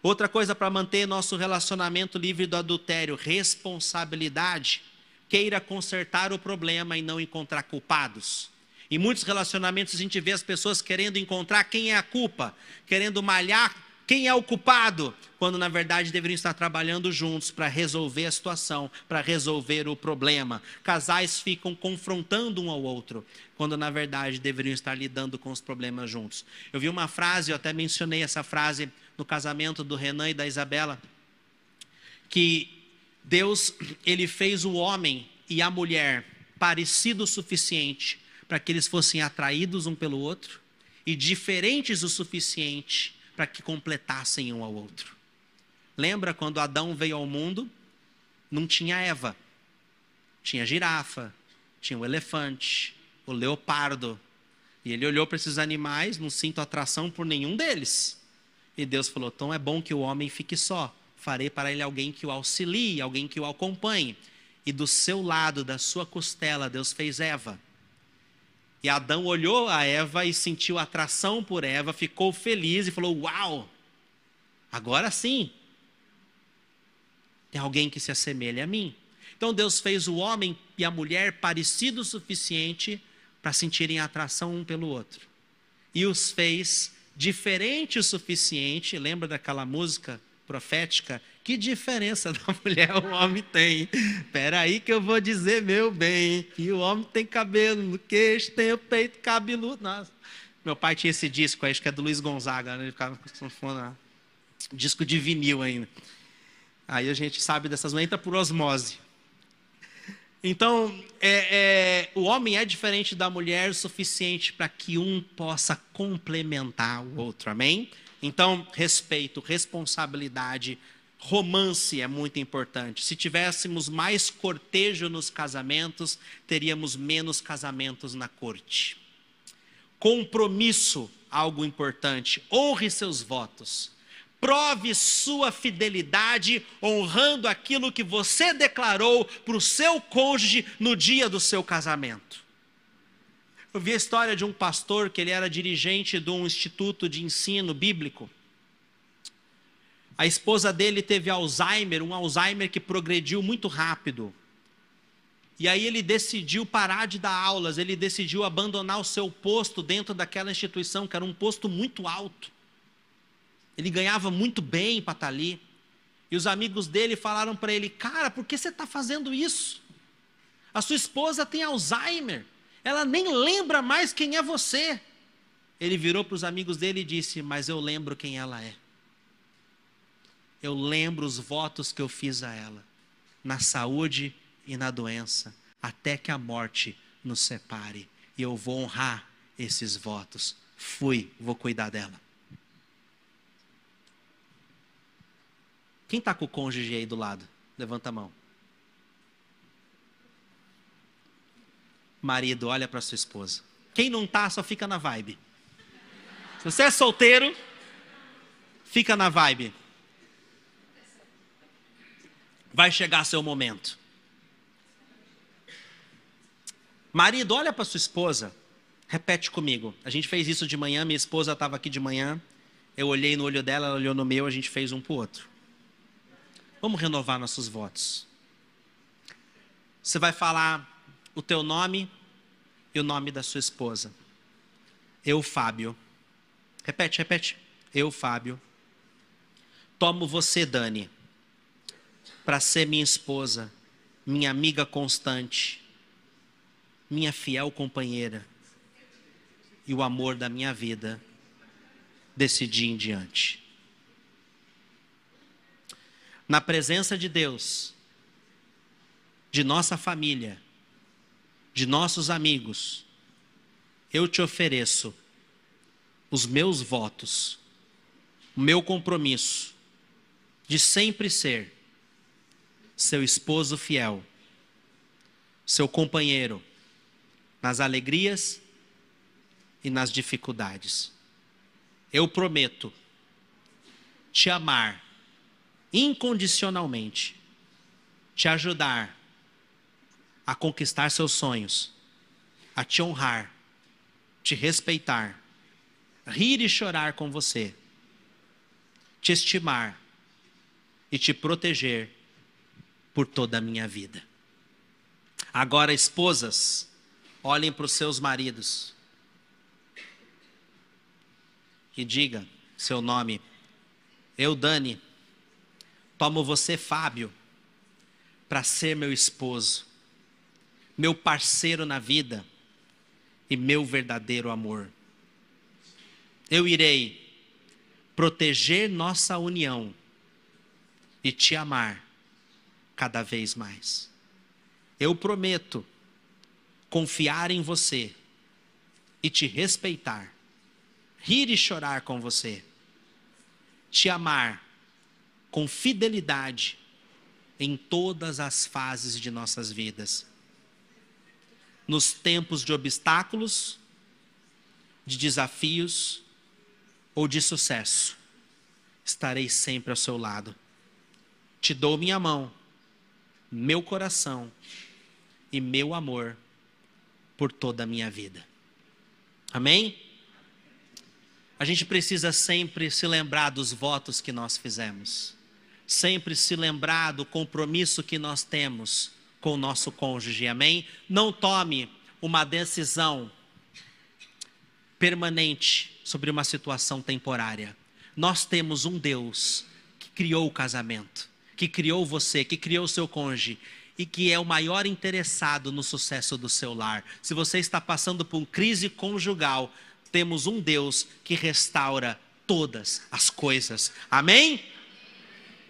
Outra coisa para manter nosso relacionamento livre do adultério: responsabilidade queira consertar o problema e não encontrar culpados. Em muitos relacionamentos a gente vê as pessoas querendo encontrar quem é a culpa, querendo malhar quem é o culpado, quando na verdade deveriam estar trabalhando juntos para resolver a situação, para resolver o problema. Casais ficam confrontando um ao outro, quando na verdade deveriam estar lidando com os problemas juntos. Eu vi uma frase, eu até mencionei essa frase no casamento do Renan e da Isabela, que Deus, ele fez o homem e a mulher parecido o suficiente para que eles fossem atraídos um pelo outro e diferentes o suficiente para que completassem um ao outro. Lembra quando Adão veio ao mundo? Não tinha Eva. Tinha girafa, tinha o elefante, o leopardo. E ele olhou para esses animais, não sinto atração por nenhum deles. E Deus falou: então é bom que o homem fique só farei para ele alguém que o auxilie, alguém que o acompanhe. e do seu lado, da sua costela, Deus fez Eva. E Adão olhou a Eva e sentiu atração por Eva, ficou feliz e falou: Uau, agora sim, tem alguém que se assemelha a mim. Então Deus fez o homem e a mulher parecidos o suficiente para sentirem atração um pelo outro. E os fez diferente o suficiente, lembra daquela música profética? Que diferença da mulher o homem tem? Espera aí que eu vou dizer meu bem, que o homem tem cabelo no queixo, tem o peito cabeludo. Nossa. Meu pai tinha esse disco, acho que é do Luiz Gonzaga, né? ele ficava com disco de vinil ainda. Aí a gente sabe dessas, não entra por osmose. Então, é, é, o homem é diferente da mulher o suficiente para que um possa complementar o outro, amém? Então, respeito, responsabilidade, romance é muito importante. Se tivéssemos mais cortejo nos casamentos, teríamos menos casamentos na corte. Compromisso, algo importante. Honre seus votos. Prove sua fidelidade honrando aquilo que você declarou para o seu cônjuge no dia do seu casamento. Eu vi a história de um pastor que ele era dirigente de um instituto de ensino bíblico. A esposa dele teve Alzheimer, um Alzheimer que progrediu muito rápido. E aí ele decidiu parar de dar aulas, ele decidiu abandonar o seu posto dentro daquela instituição, que era um posto muito alto. Ele ganhava muito bem para estar ali. E os amigos dele falaram para ele: Cara, por que você está fazendo isso? A sua esposa tem Alzheimer. Ela nem lembra mais quem é você. Ele virou para os amigos dele e disse: Mas eu lembro quem ela é. Eu lembro os votos que eu fiz a ela, na saúde e na doença, até que a morte nos separe. E eu vou honrar esses votos. Fui, vou cuidar dela. Quem está com o cônjuge aí do lado? Levanta a mão. Marido, olha para sua esposa. Quem não está, só fica na vibe. Se você é solteiro, fica na vibe. Vai chegar seu momento. Marido, olha para sua esposa. Repete comigo. A gente fez isso de manhã, minha esposa estava aqui de manhã. Eu olhei no olho dela, ela olhou no meu, a gente fez um para o outro. Vamos renovar nossos votos. Você vai falar o teu nome e o nome da sua esposa. Eu, Fábio. Repete, repete. Eu, Fábio. Tomo você, Dani, para ser minha esposa, minha amiga constante, minha fiel companheira e o amor da minha vida, desse dia em diante na presença de Deus, de nossa família, de nossos amigos, eu te ofereço os meus votos, o meu compromisso de sempre ser seu esposo fiel, seu companheiro nas alegrias e nas dificuldades. Eu prometo te amar incondicionalmente, te ajudar a conquistar seus sonhos, a te honrar, te respeitar, rir e chorar com você, te estimar e te proteger por toda a minha vida. Agora, esposas, olhem para os seus maridos e diga seu nome. Eu, Dani, Tomo você, Fábio, para ser meu esposo, meu parceiro na vida e meu verdadeiro amor. Eu irei proteger nossa união e te amar cada vez mais. Eu prometo confiar em você e te respeitar, rir e chorar com você, te amar com fidelidade em todas as fases de nossas vidas. Nos tempos de obstáculos, de desafios ou de sucesso, estarei sempre ao seu lado. Te dou minha mão, meu coração e meu amor por toda a minha vida. Amém? A gente precisa sempre se lembrar dos votos que nós fizemos, sempre se lembrar do compromisso que nós temos com o nosso cônjuge, amém? Não tome uma decisão permanente sobre uma situação temporária. Nós temos um Deus que criou o casamento, que criou você, que criou o seu cônjuge e que é o maior interessado no sucesso do seu lar. Se você está passando por crise conjugal, temos um Deus que restaura todas as coisas. Amém?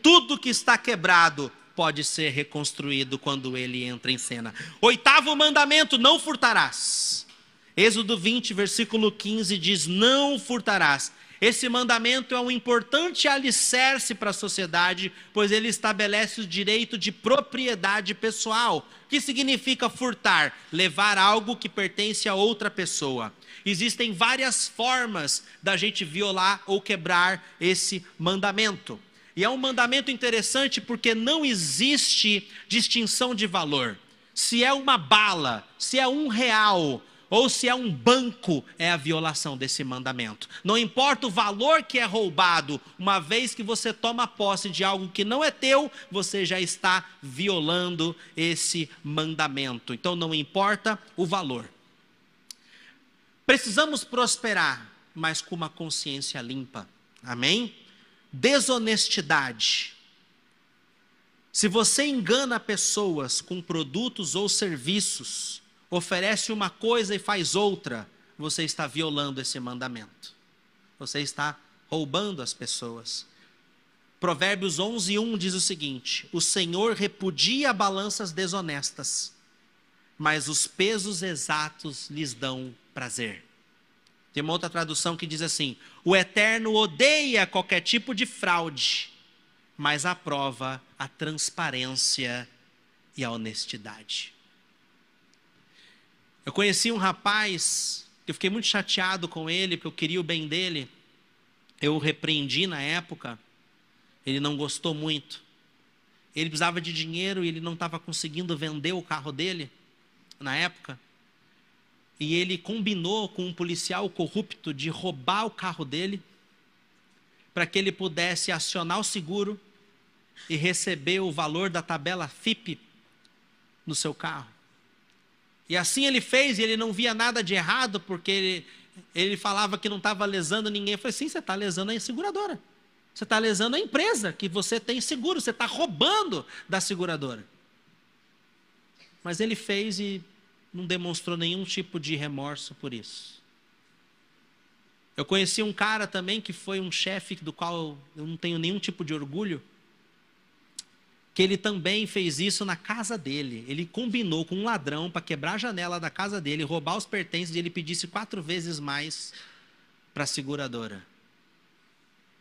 Tudo que está quebrado pode ser reconstruído quando ele entra em cena. Oitavo mandamento: não furtarás. Êxodo 20, versículo 15 diz: Não furtarás. Esse mandamento é um importante alicerce para a sociedade, pois ele estabelece o direito de propriedade pessoal. Que significa furtar? Levar algo que pertence a outra pessoa. Existem várias formas da gente violar ou quebrar esse mandamento. E é um mandamento interessante porque não existe distinção de valor. Se é uma bala, se é um real, ou se é um banco, é a violação desse mandamento. Não importa o valor que é roubado, uma vez que você toma posse de algo que não é teu, você já está violando esse mandamento. Então não importa o valor. Precisamos prosperar, mas com uma consciência limpa. Amém? Desonestidade. Se você engana pessoas com produtos ou serviços, oferece uma coisa e faz outra, você está violando esse mandamento. Você está roubando as pessoas. Provérbios 11, 1 diz o seguinte: O Senhor repudia balanças desonestas, mas os pesos exatos lhes dão prazer. Tem uma outra tradução que diz assim: O Eterno odeia qualquer tipo de fraude, mas aprova a transparência e a honestidade. Eu conheci um rapaz, eu fiquei muito chateado com ele, porque eu queria o bem dele. Eu o repreendi na época, ele não gostou muito. Ele precisava de dinheiro e ele não estava conseguindo vender o carro dele na época. E ele combinou com um policial corrupto de roubar o carro dele, para que ele pudesse acionar o seguro e receber o valor da tabela FIP no seu carro. E assim ele fez, e ele não via nada de errado, porque ele, ele falava que não estava lesando ninguém. Eu falei, sim, você está lesando a seguradora. Você está lesando a empresa que você tem seguro, você está roubando da seguradora. Mas ele fez e não demonstrou nenhum tipo de remorso por isso. Eu conheci um cara também que foi um chefe do qual eu não tenho nenhum tipo de orgulho que ele também fez isso na casa dele. Ele combinou com um ladrão para quebrar a janela da casa dele, roubar os pertences e ele pedisse quatro vezes mais para a seguradora.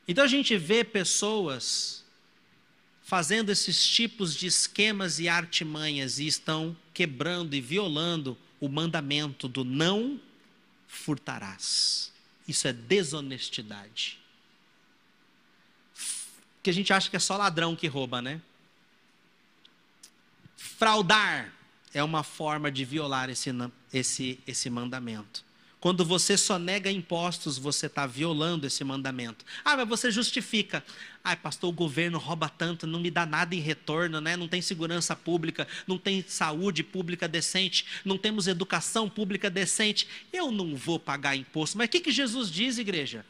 Então a gente vê pessoas fazendo esses tipos de esquemas e artimanhas e estão quebrando e violando o mandamento do não furtarás. Isso é desonestidade. Que a gente acha que é só ladrão que rouba, né? Fraudar é uma forma de violar esse, esse, esse mandamento. Quando você só nega impostos, você está violando esse mandamento. Ah, mas você justifica. Ah, pastor, o governo rouba tanto, não me dá nada em retorno, né? não tem segurança pública, não tem saúde pública decente, não temos educação pública decente. Eu não vou pagar imposto. Mas o que, que Jesus diz, igreja?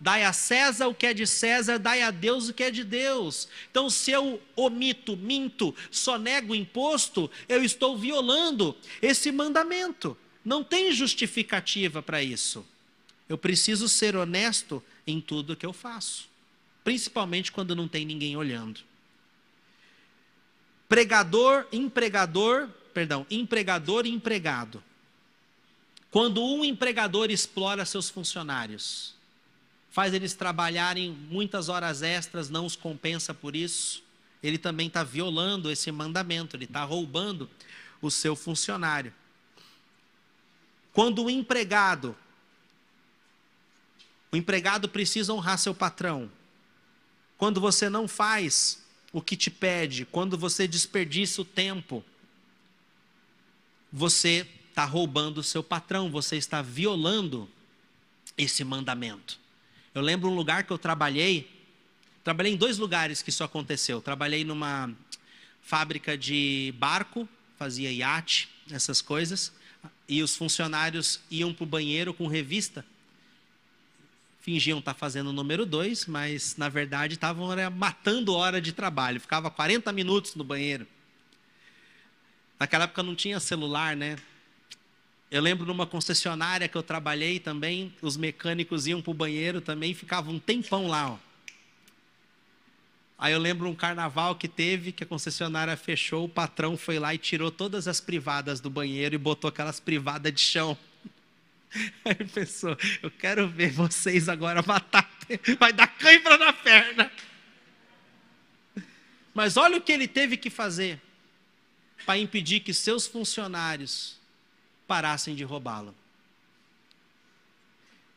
Dai a César o que é de César, dai a Deus o que é de Deus. Então, se eu omito, minto, só nego o imposto, eu estou violando esse mandamento. Não tem justificativa para isso. Eu preciso ser honesto em tudo que eu faço, principalmente quando não tem ninguém olhando. Pregador, empregador, perdão, empregador e empregado. Quando um empregador explora seus funcionários, faz eles trabalharem muitas horas extras, não os compensa por isso, ele também está violando esse mandamento, ele está roubando o seu funcionário. Quando o empregado, o empregado precisa honrar seu patrão, quando você não faz o que te pede, quando você desperdiça o tempo, você está roubando o seu patrão, você está violando esse mandamento. Eu lembro um lugar que eu trabalhei, trabalhei em dois lugares que isso aconteceu. Trabalhei numa fábrica de barco, fazia iate, essas coisas, e os funcionários iam para o banheiro com revista. Fingiam estar tá fazendo o número dois, mas na verdade estavam matando hora de trabalho. Ficava 40 minutos no banheiro. Naquela época não tinha celular, né? Eu lembro numa concessionária que eu trabalhei também, os mecânicos iam para o banheiro também, ficavam um tempão lá. Ó. Aí eu lembro um carnaval que teve, que a concessionária fechou, o patrão foi lá e tirou todas as privadas do banheiro e botou aquelas privadas de chão. Aí pensou, eu quero ver vocês agora matar, vai dar cãibra na perna. Mas olha o que ele teve que fazer para impedir que seus funcionários parassem de roubá-lo.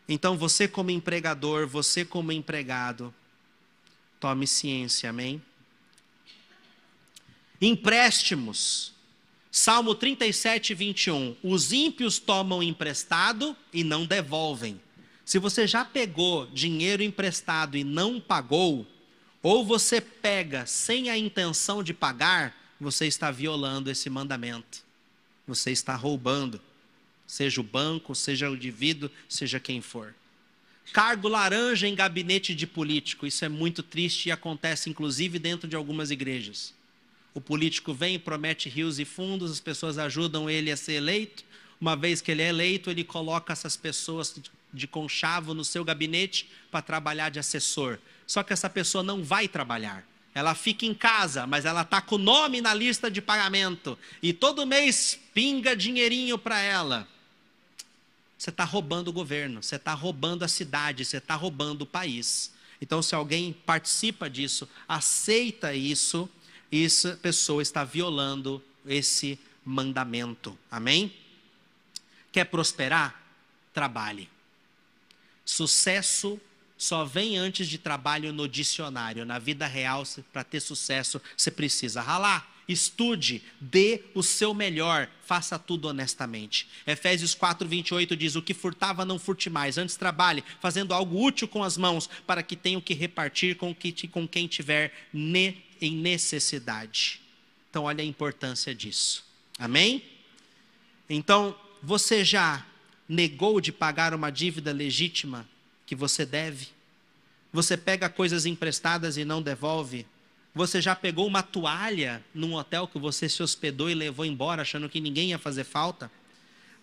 Então, você, como empregador, você, como empregado, tome ciência, amém? Empréstimos. Salmo 37, 21. Os ímpios tomam emprestado e não devolvem. Se você já pegou dinheiro emprestado e não pagou, ou você pega sem a intenção de pagar, você está violando esse mandamento. Você está roubando. Seja o banco, seja o indivíduo, seja quem for. Cargo laranja em gabinete de político. Isso é muito triste e acontece inclusive dentro de algumas igrejas. O político vem, promete rios e fundos, as pessoas ajudam ele a ser eleito. Uma vez que ele é eleito, ele coloca essas pessoas de conchavo no seu gabinete para trabalhar de assessor. Só que essa pessoa não vai trabalhar. Ela fica em casa, mas ela está com o nome na lista de pagamento. E todo mês pinga dinheirinho para ela. Você está roubando o governo, você está roubando a cidade, você está roubando o país. Então, se alguém participa disso, aceita isso, essa pessoa está violando esse mandamento. Amém? Quer prosperar? Trabalhe. Sucesso só vem antes de trabalho no dicionário. Na vida real, para ter sucesso, você precisa ralar, estude, dê o seu melhor, faça tudo honestamente. Efésios 4, 28 diz: O que furtava, não furte mais, antes trabalhe, fazendo algo útil com as mãos, para que tenha o que repartir com, que, com quem tiver ne, em necessidade. Então, olha a importância disso. Amém? Então, você já negou de pagar uma dívida legítima que você deve. Você pega coisas emprestadas e não devolve. Você já pegou uma toalha num hotel que você se hospedou e levou embora, achando que ninguém ia fazer falta?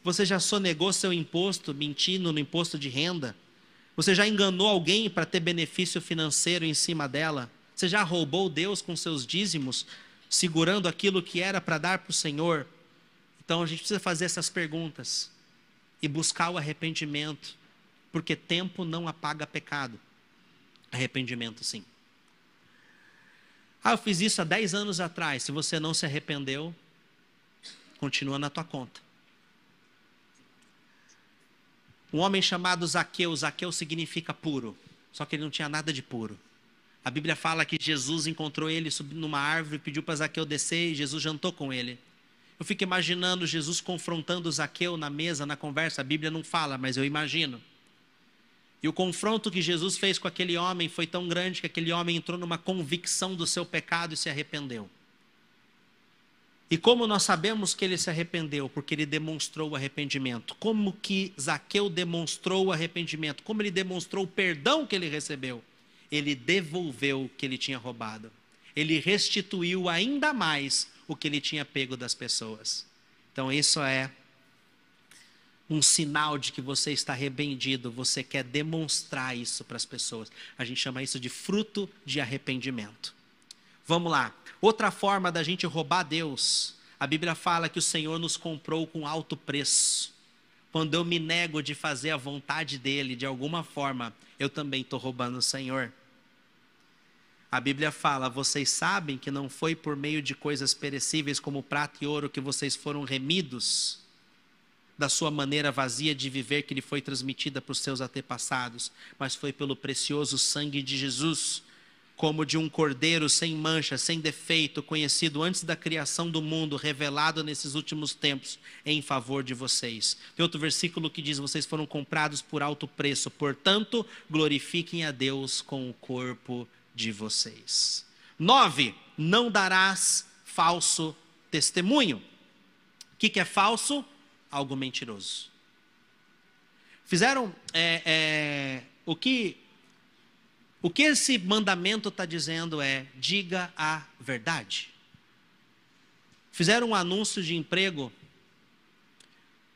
Você já sonegou seu imposto, mentindo no imposto de renda? Você já enganou alguém para ter benefício financeiro em cima dela? Você já roubou Deus com seus dízimos, segurando aquilo que era para dar para o Senhor? Então a gente precisa fazer essas perguntas e buscar o arrependimento porque tempo não apaga pecado. Arrependimento, sim. Ah, eu fiz isso há 10 anos atrás. Se você não se arrependeu, continua na tua conta. Um homem chamado Zaqueu, Zaqueu significa puro, só que ele não tinha nada de puro. A Bíblia fala que Jesus encontrou ele subindo numa árvore, pediu para Zaqueu descer e Jesus jantou com ele. Eu fico imaginando Jesus confrontando Zaqueu na mesa, na conversa. A Bíblia não fala, mas eu imagino. E o confronto que Jesus fez com aquele homem foi tão grande que aquele homem entrou numa convicção do seu pecado e se arrependeu. E como nós sabemos que ele se arrependeu? Porque ele demonstrou o arrependimento. Como que Zaqueu demonstrou o arrependimento? Como ele demonstrou o perdão que ele recebeu? Ele devolveu o que ele tinha roubado. Ele restituiu ainda mais o que ele tinha pego das pessoas. Então, isso é um sinal de que você está arrependido, você quer demonstrar isso para as pessoas. A gente chama isso de fruto de arrependimento. Vamos lá. Outra forma da gente roubar Deus, a Bíblia fala que o Senhor nos comprou com alto preço. Quando eu me nego de fazer a vontade dele, de alguma forma, eu também estou roubando o Senhor. A Bíblia fala: vocês sabem que não foi por meio de coisas perecíveis como prata e ouro que vocês foram remidos da sua maneira vazia de viver que lhe foi transmitida para os seus antepassados, mas foi pelo precioso sangue de Jesus. como de um cordeiro sem mancha, sem defeito, conhecido antes da criação do mundo, revelado nesses últimos tempos em favor de vocês. Tem outro versículo que diz: Vocês foram comprados por alto preço, portanto, glorifiquem a Deus com o corpo de vocês. Nove, não darás falso testemunho. O que, que é falso? Algo mentiroso. Fizeram é, é, o que o que esse mandamento está dizendo é: diga a verdade. Fizeram um anúncio de emprego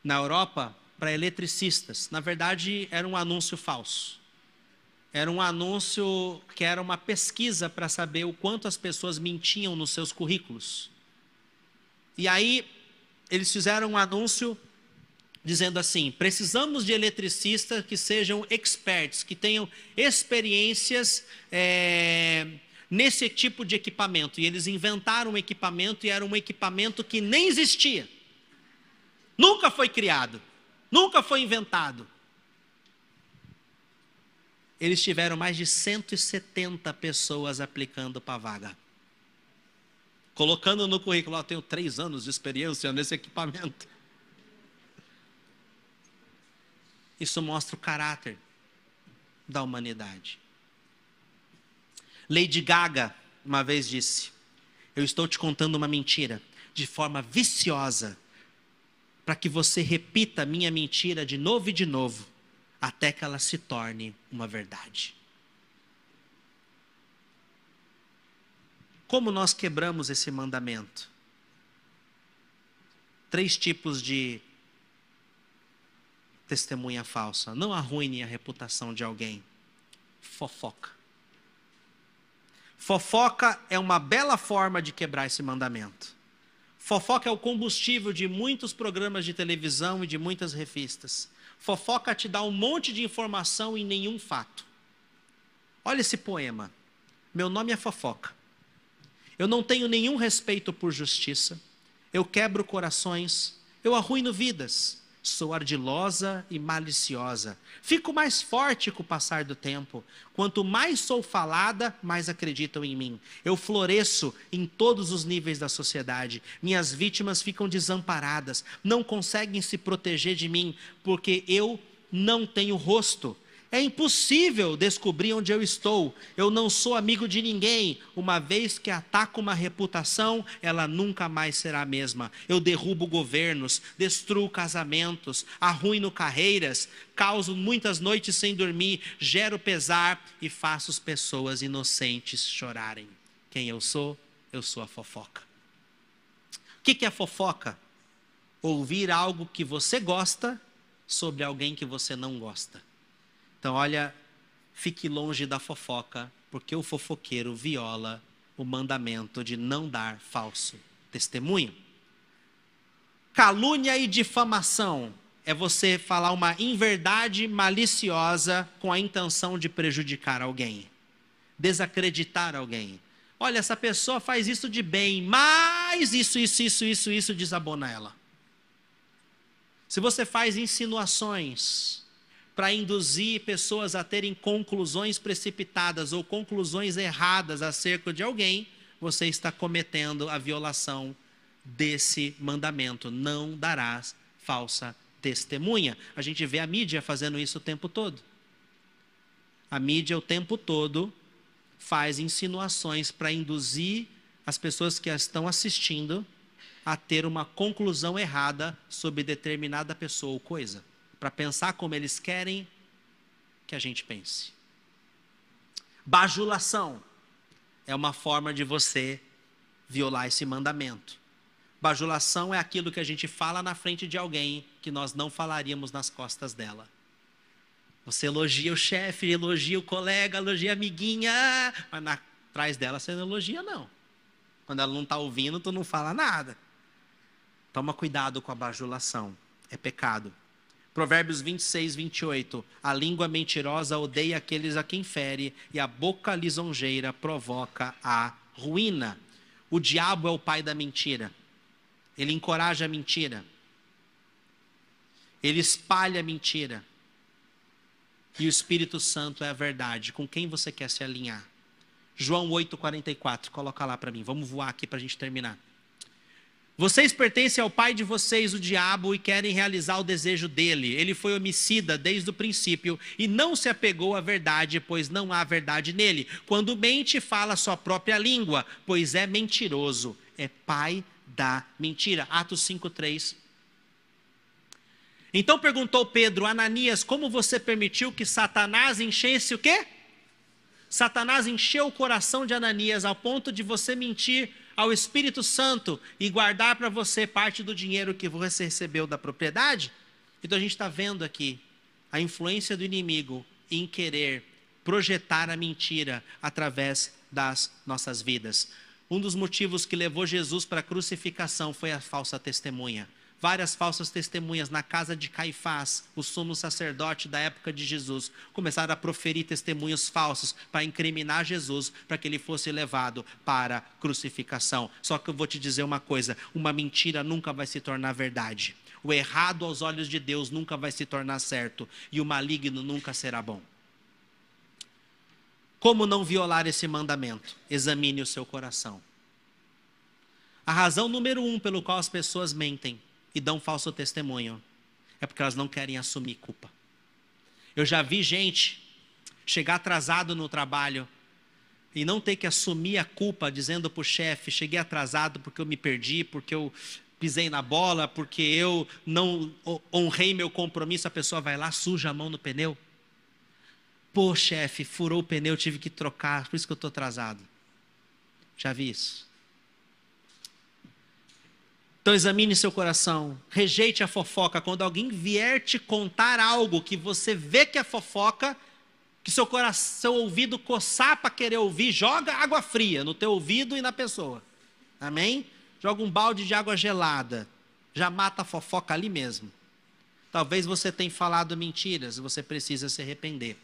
na Europa para eletricistas. Na verdade, era um anúncio falso. Era um anúncio que era uma pesquisa para saber o quanto as pessoas mentiam nos seus currículos. E aí, eles fizeram um anúncio dizendo assim: precisamos de eletricistas que sejam experts, que tenham experiências é, nesse tipo de equipamento. E eles inventaram um equipamento e era um equipamento que nem existia, nunca foi criado, nunca foi inventado. Eles tiveram mais de 170 pessoas aplicando para a vaga. Colocando no currículo, eu tenho três anos de experiência nesse equipamento. Isso mostra o caráter da humanidade. Lady Gaga uma vez disse: Eu estou te contando uma mentira de forma viciosa, para que você repita minha mentira de novo e de novo, até que ela se torne uma verdade. Como nós quebramos esse mandamento? Três tipos de testemunha falsa. Não arruine a reputação de alguém. Fofoca. Fofoca é uma bela forma de quebrar esse mandamento. Fofoca é o combustível de muitos programas de televisão e de muitas revistas. Fofoca te dá um monte de informação e nenhum fato. Olha esse poema. Meu nome é Fofoca. Eu não tenho nenhum respeito por justiça. Eu quebro corações. Eu arruino vidas. Sou ardilosa e maliciosa. Fico mais forte com o passar do tempo. Quanto mais sou falada, mais acreditam em mim. Eu floresço em todos os níveis da sociedade. Minhas vítimas ficam desamparadas, não conseguem se proteger de mim, porque eu não tenho rosto. É impossível descobrir onde eu estou. Eu não sou amigo de ninguém. Uma vez que ataco uma reputação, ela nunca mais será a mesma. Eu derrubo governos, destruo casamentos, arruino carreiras, causo muitas noites sem dormir, gero pesar e faço as pessoas inocentes chorarem. Quem eu sou? Eu sou a fofoca. O que é fofoca? Ouvir algo que você gosta sobre alguém que você não gosta. Então, olha, fique longe da fofoca, porque o fofoqueiro viola o mandamento de não dar falso testemunho. Calúnia e difamação é você falar uma inverdade maliciosa com a intenção de prejudicar alguém, desacreditar alguém. Olha, essa pessoa faz isso de bem, mas isso, isso, isso, isso, isso desabona ela. Se você faz insinuações, para induzir pessoas a terem conclusões precipitadas ou conclusões erradas acerca de alguém, você está cometendo a violação desse mandamento: não darás falsa testemunha. A gente vê a mídia fazendo isso o tempo todo. A mídia o tempo todo faz insinuações para induzir as pessoas que a estão assistindo a ter uma conclusão errada sobre determinada pessoa ou coisa para pensar como eles querem que a gente pense. Bajulação é uma forma de você violar esse mandamento. Bajulação é aquilo que a gente fala na frente de alguém que nós não falaríamos nas costas dela. Você elogia o chefe, elogia o colega, elogia a amiguinha, mas atrás dela você não elogia, não. Quando ela não está ouvindo, tu não fala nada. Toma cuidado com a bajulação, é pecado. Provérbios 26, 28. A língua mentirosa odeia aqueles a quem fere, e a boca lisonjeira provoca a ruína. O diabo é o pai da mentira. Ele encoraja a mentira. Ele espalha a mentira. E o Espírito Santo é a verdade. Com quem você quer se alinhar? João 8,44. Coloca lá para mim. Vamos voar aqui para a gente terminar. Vocês pertencem ao pai de vocês, o diabo, e querem realizar o desejo dele. Ele foi homicida desde o princípio e não se apegou à verdade, pois não há verdade nele. Quando mente, fala sua própria língua, pois é mentiroso. É pai da mentira. Atos 5,3. Então perguntou Pedro, Ananias, como você permitiu que Satanás enchesse o quê? Satanás encheu o coração de Ananias ao ponto de você mentir ao Espírito Santo e guardar para você parte do dinheiro que você recebeu da propriedade? Então a gente está vendo aqui a influência do inimigo em querer projetar a mentira através das nossas vidas. Um dos motivos que levou Jesus para a crucificação foi a falsa testemunha várias falsas testemunhas na casa de Caifás, o sumo sacerdote da época de Jesus, começaram a proferir testemunhos falsos para incriminar Jesus, para que ele fosse levado para crucificação. Só que eu vou te dizer uma coisa: uma mentira nunca vai se tornar verdade. O errado aos olhos de Deus nunca vai se tornar certo, e o maligno nunca será bom. Como não violar esse mandamento? Examine o seu coração. A razão número um pelo qual as pessoas mentem e dão falso testemunho, é porque elas não querem assumir culpa. Eu já vi gente chegar atrasado no trabalho e não ter que assumir a culpa, dizendo para o chefe: cheguei atrasado porque eu me perdi, porque eu pisei na bola, porque eu não honrei meu compromisso. A pessoa vai lá, suja a mão no pneu. Pô, chefe, furou o pneu, tive que trocar, por isso que eu estou atrasado. Já vi isso. Então examine seu coração, rejeite a fofoca. Quando alguém vier te contar algo que você vê que é fofoca, que seu coração, seu ouvido coçar para querer ouvir, joga água fria no teu ouvido e na pessoa. Amém? Joga um balde de água gelada. Já mata a fofoca ali mesmo. Talvez você tenha falado mentiras, você precisa se arrepender.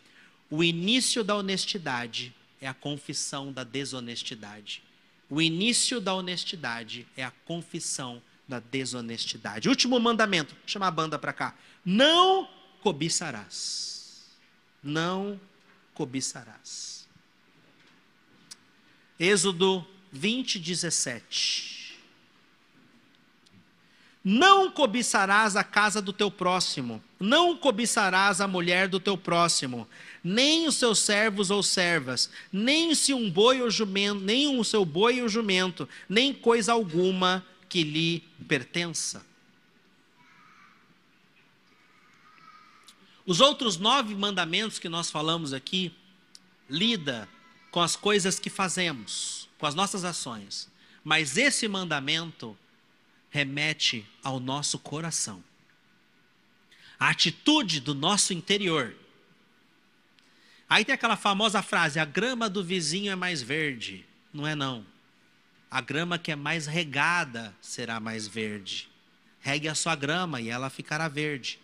O início da honestidade é a confissão da desonestidade. O início da honestidade é a confissão da desonestidade. Último mandamento, vou chamar a banda para cá. Não cobiçarás. Não cobiçarás. Êxodo 20, 17. Não cobiçarás a casa do teu próximo, não cobiçarás a mulher do teu próximo, nem os seus servos ou servas, nem se um boi ou jumento, nem o seu boi ou jumento, nem coisa alguma que lhe pertença. Os outros nove mandamentos que nós falamos aqui lida com as coisas que fazemos, com as nossas ações. Mas esse mandamento remete ao nosso coração. A atitude do nosso interior. Aí tem aquela famosa frase: a grama do vizinho é mais verde. Não é não. A grama que é mais regada será mais verde. Regue a sua grama e ela ficará verde.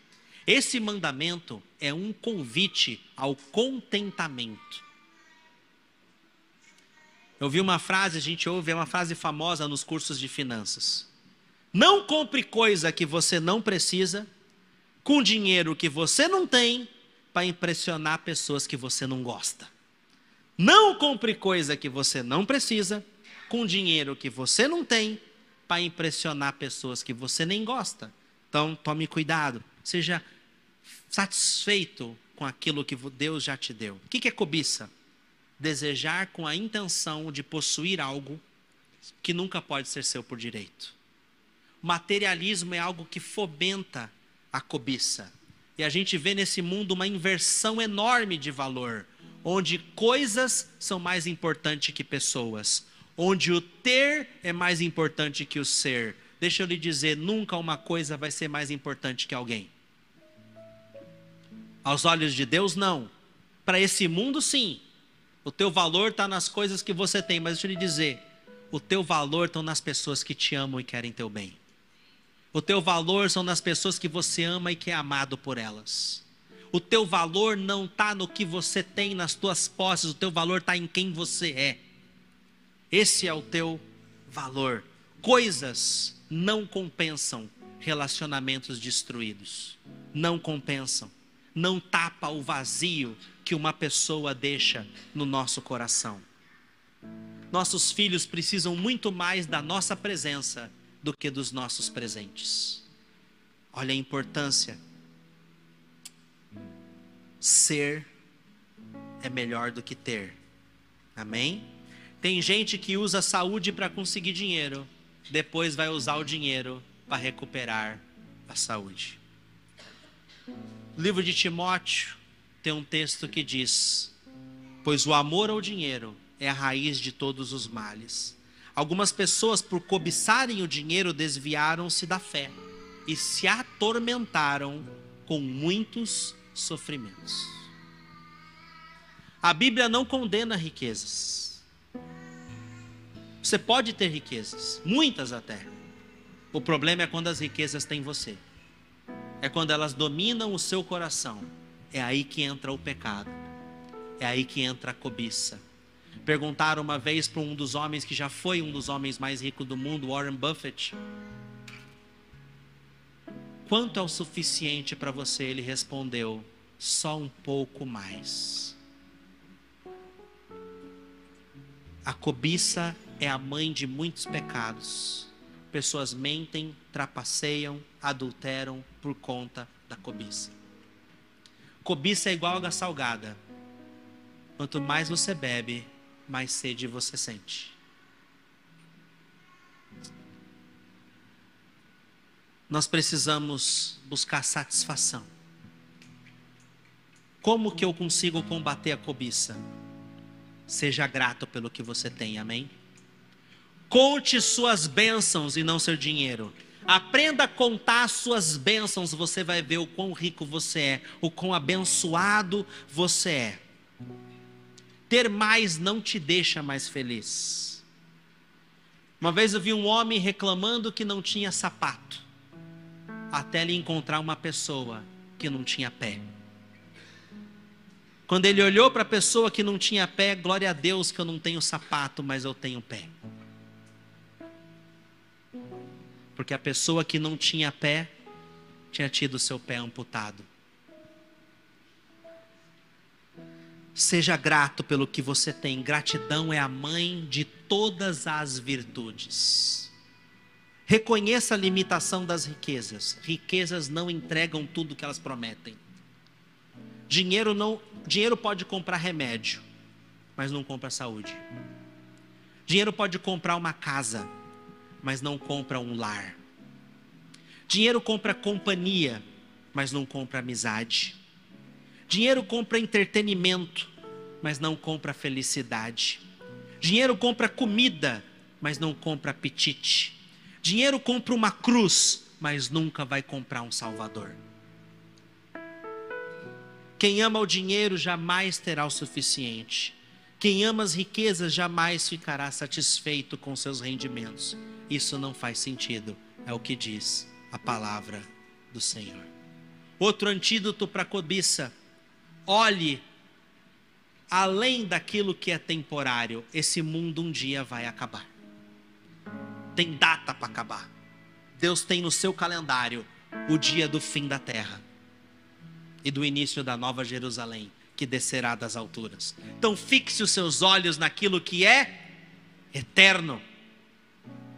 Esse mandamento é um convite ao contentamento. Eu vi uma frase, a gente ouve, é uma frase famosa nos cursos de finanças. Não compre coisa que você não precisa, com dinheiro que você não tem, para impressionar pessoas que você não gosta. Não compre coisa que você não precisa, com dinheiro que você não tem para impressionar pessoas que você nem gosta. Então, tome cuidado, seja satisfeito com aquilo que Deus já te deu. O que é cobiça? Desejar com a intenção de possuir algo que nunca pode ser seu por direito. Materialismo é algo que fomenta a cobiça. E a gente vê nesse mundo uma inversão enorme de valor, onde coisas são mais importantes que pessoas onde o ter é mais importante que o ser. Deixa eu lhe dizer, nunca uma coisa vai ser mais importante que alguém. Aos olhos de Deus, não. Para esse mundo, sim. O teu valor está nas coisas que você tem, mas deixa eu lhe dizer, o teu valor está nas pessoas que te amam e querem teu bem. O teu valor são nas pessoas que você ama e que é amado por elas. O teu valor não está no que você tem nas tuas posses, o teu valor está em quem você é. Esse é o teu valor. Coisas não compensam relacionamentos destruídos. Não compensam. Não tapa o vazio que uma pessoa deixa no nosso coração. Nossos filhos precisam muito mais da nossa presença do que dos nossos presentes. Olha a importância. Ser é melhor do que ter. Amém? Tem gente que usa saúde para conseguir dinheiro, depois vai usar o dinheiro para recuperar a saúde. No livro de Timóteo tem um texto que diz: Pois o amor ao dinheiro é a raiz de todos os males. Algumas pessoas, por cobiçarem o dinheiro, desviaram-se da fé e se atormentaram com muitos sofrimentos. A Bíblia não condena riquezas. Você pode ter riquezas, muitas até. O problema é quando as riquezas têm você. É quando elas dominam o seu coração. É aí que entra o pecado. É aí que entra a cobiça Perguntaram uma vez para um dos homens que já foi um dos homens mais ricos do mundo, Warren Buffett, quanto é o suficiente para você? Ele respondeu: só um pouco mais. A cobiça é a mãe de muitos pecados. Pessoas mentem, trapaceiam, adulteram por conta da cobiça. Cobiça é igual água salgada. Quanto mais você bebe, mais sede você sente. Nós precisamos buscar satisfação. Como que eu consigo combater a cobiça? Seja grato pelo que você tem, amém? Conte suas bênçãos e não seu dinheiro. Aprenda a contar suas bênçãos, você vai ver o quão rico você é, o quão abençoado você é. Ter mais não te deixa mais feliz. Uma vez eu vi um homem reclamando que não tinha sapato, até ele encontrar uma pessoa que não tinha pé. Quando ele olhou para a pessoa que não tinha pé, glória a Deus que eu não tenho sapato, mas eu tenho pé. Porque a pessoa que não tinha pé tinha tido seu pé amputado. Seja grato pelo que você tem. Gratidão é a mãe de todas as virtudes. Reconheça a limitação das riquezas. Riquezas não entregam tudo que elas prometem. Dinheiro não, dinheiro pode comprar remédio, mas não compra saúde. Dinheiro pode comprar uma casa, mas não compra um lar. Dinheiro compra companhia, mas não compra amizade. Dinheiro compra entretenimento, mas não compra felicidade. Dinheiro compra comida, mas não compra apetite. Dinheiro compra uma cruz, mas nunca vai comprar um Salvador. Quem ama o dinheiro jamais terá o suficiente. Quem ama as riquezas jamais ficará satisfeito com seus rendimentos. Isso não faz sentido, é o que diz a palavra do Senhor. Outro antídoto para a cobiça olhe além daquilo que é temporário. Esse mundo um dia vai acabar. Tem data para acabar. Deus tem no seu calendário o dia do fim da terra e do início da nova Jerusalém, que descerá das alturas. Então fixe os seus olhos naquilo que é eterno.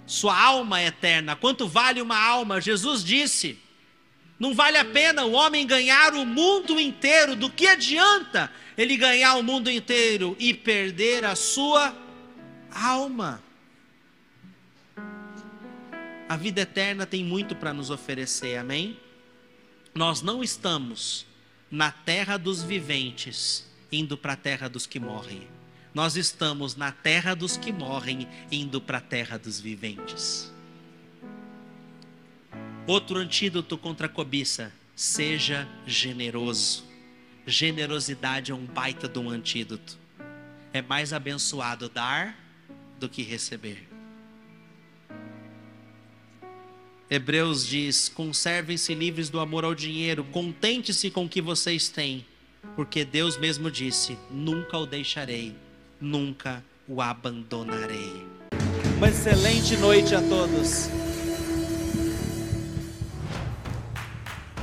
Sua alma é eterna. Quanto vale uma alma? Jesus disse: não vale a pena o homem ganhar o mundo inteiro. Do que adianta ele ganhar o mundo inteiro e perder a sua alma? A vida eterna tem muito para nos oferecer, amém? Nós não estamos na terra dos viventes, indo para a terra dos que morrem. Nós estamos na terra dos que morrem, indo para a terra dos viventes. Outro antídoto contra a cobiça: seja generoso. Generosidade é um baita de um antídoto. É mais abençoado dar do que receber. Hebreus diz: conservem-se livres do amor ao dinheiro, contente-se com o que vocês têm, porque Deus mesmo disse: nunca o deixarei, nunca o abandonarei. Uma excelente noite a todos.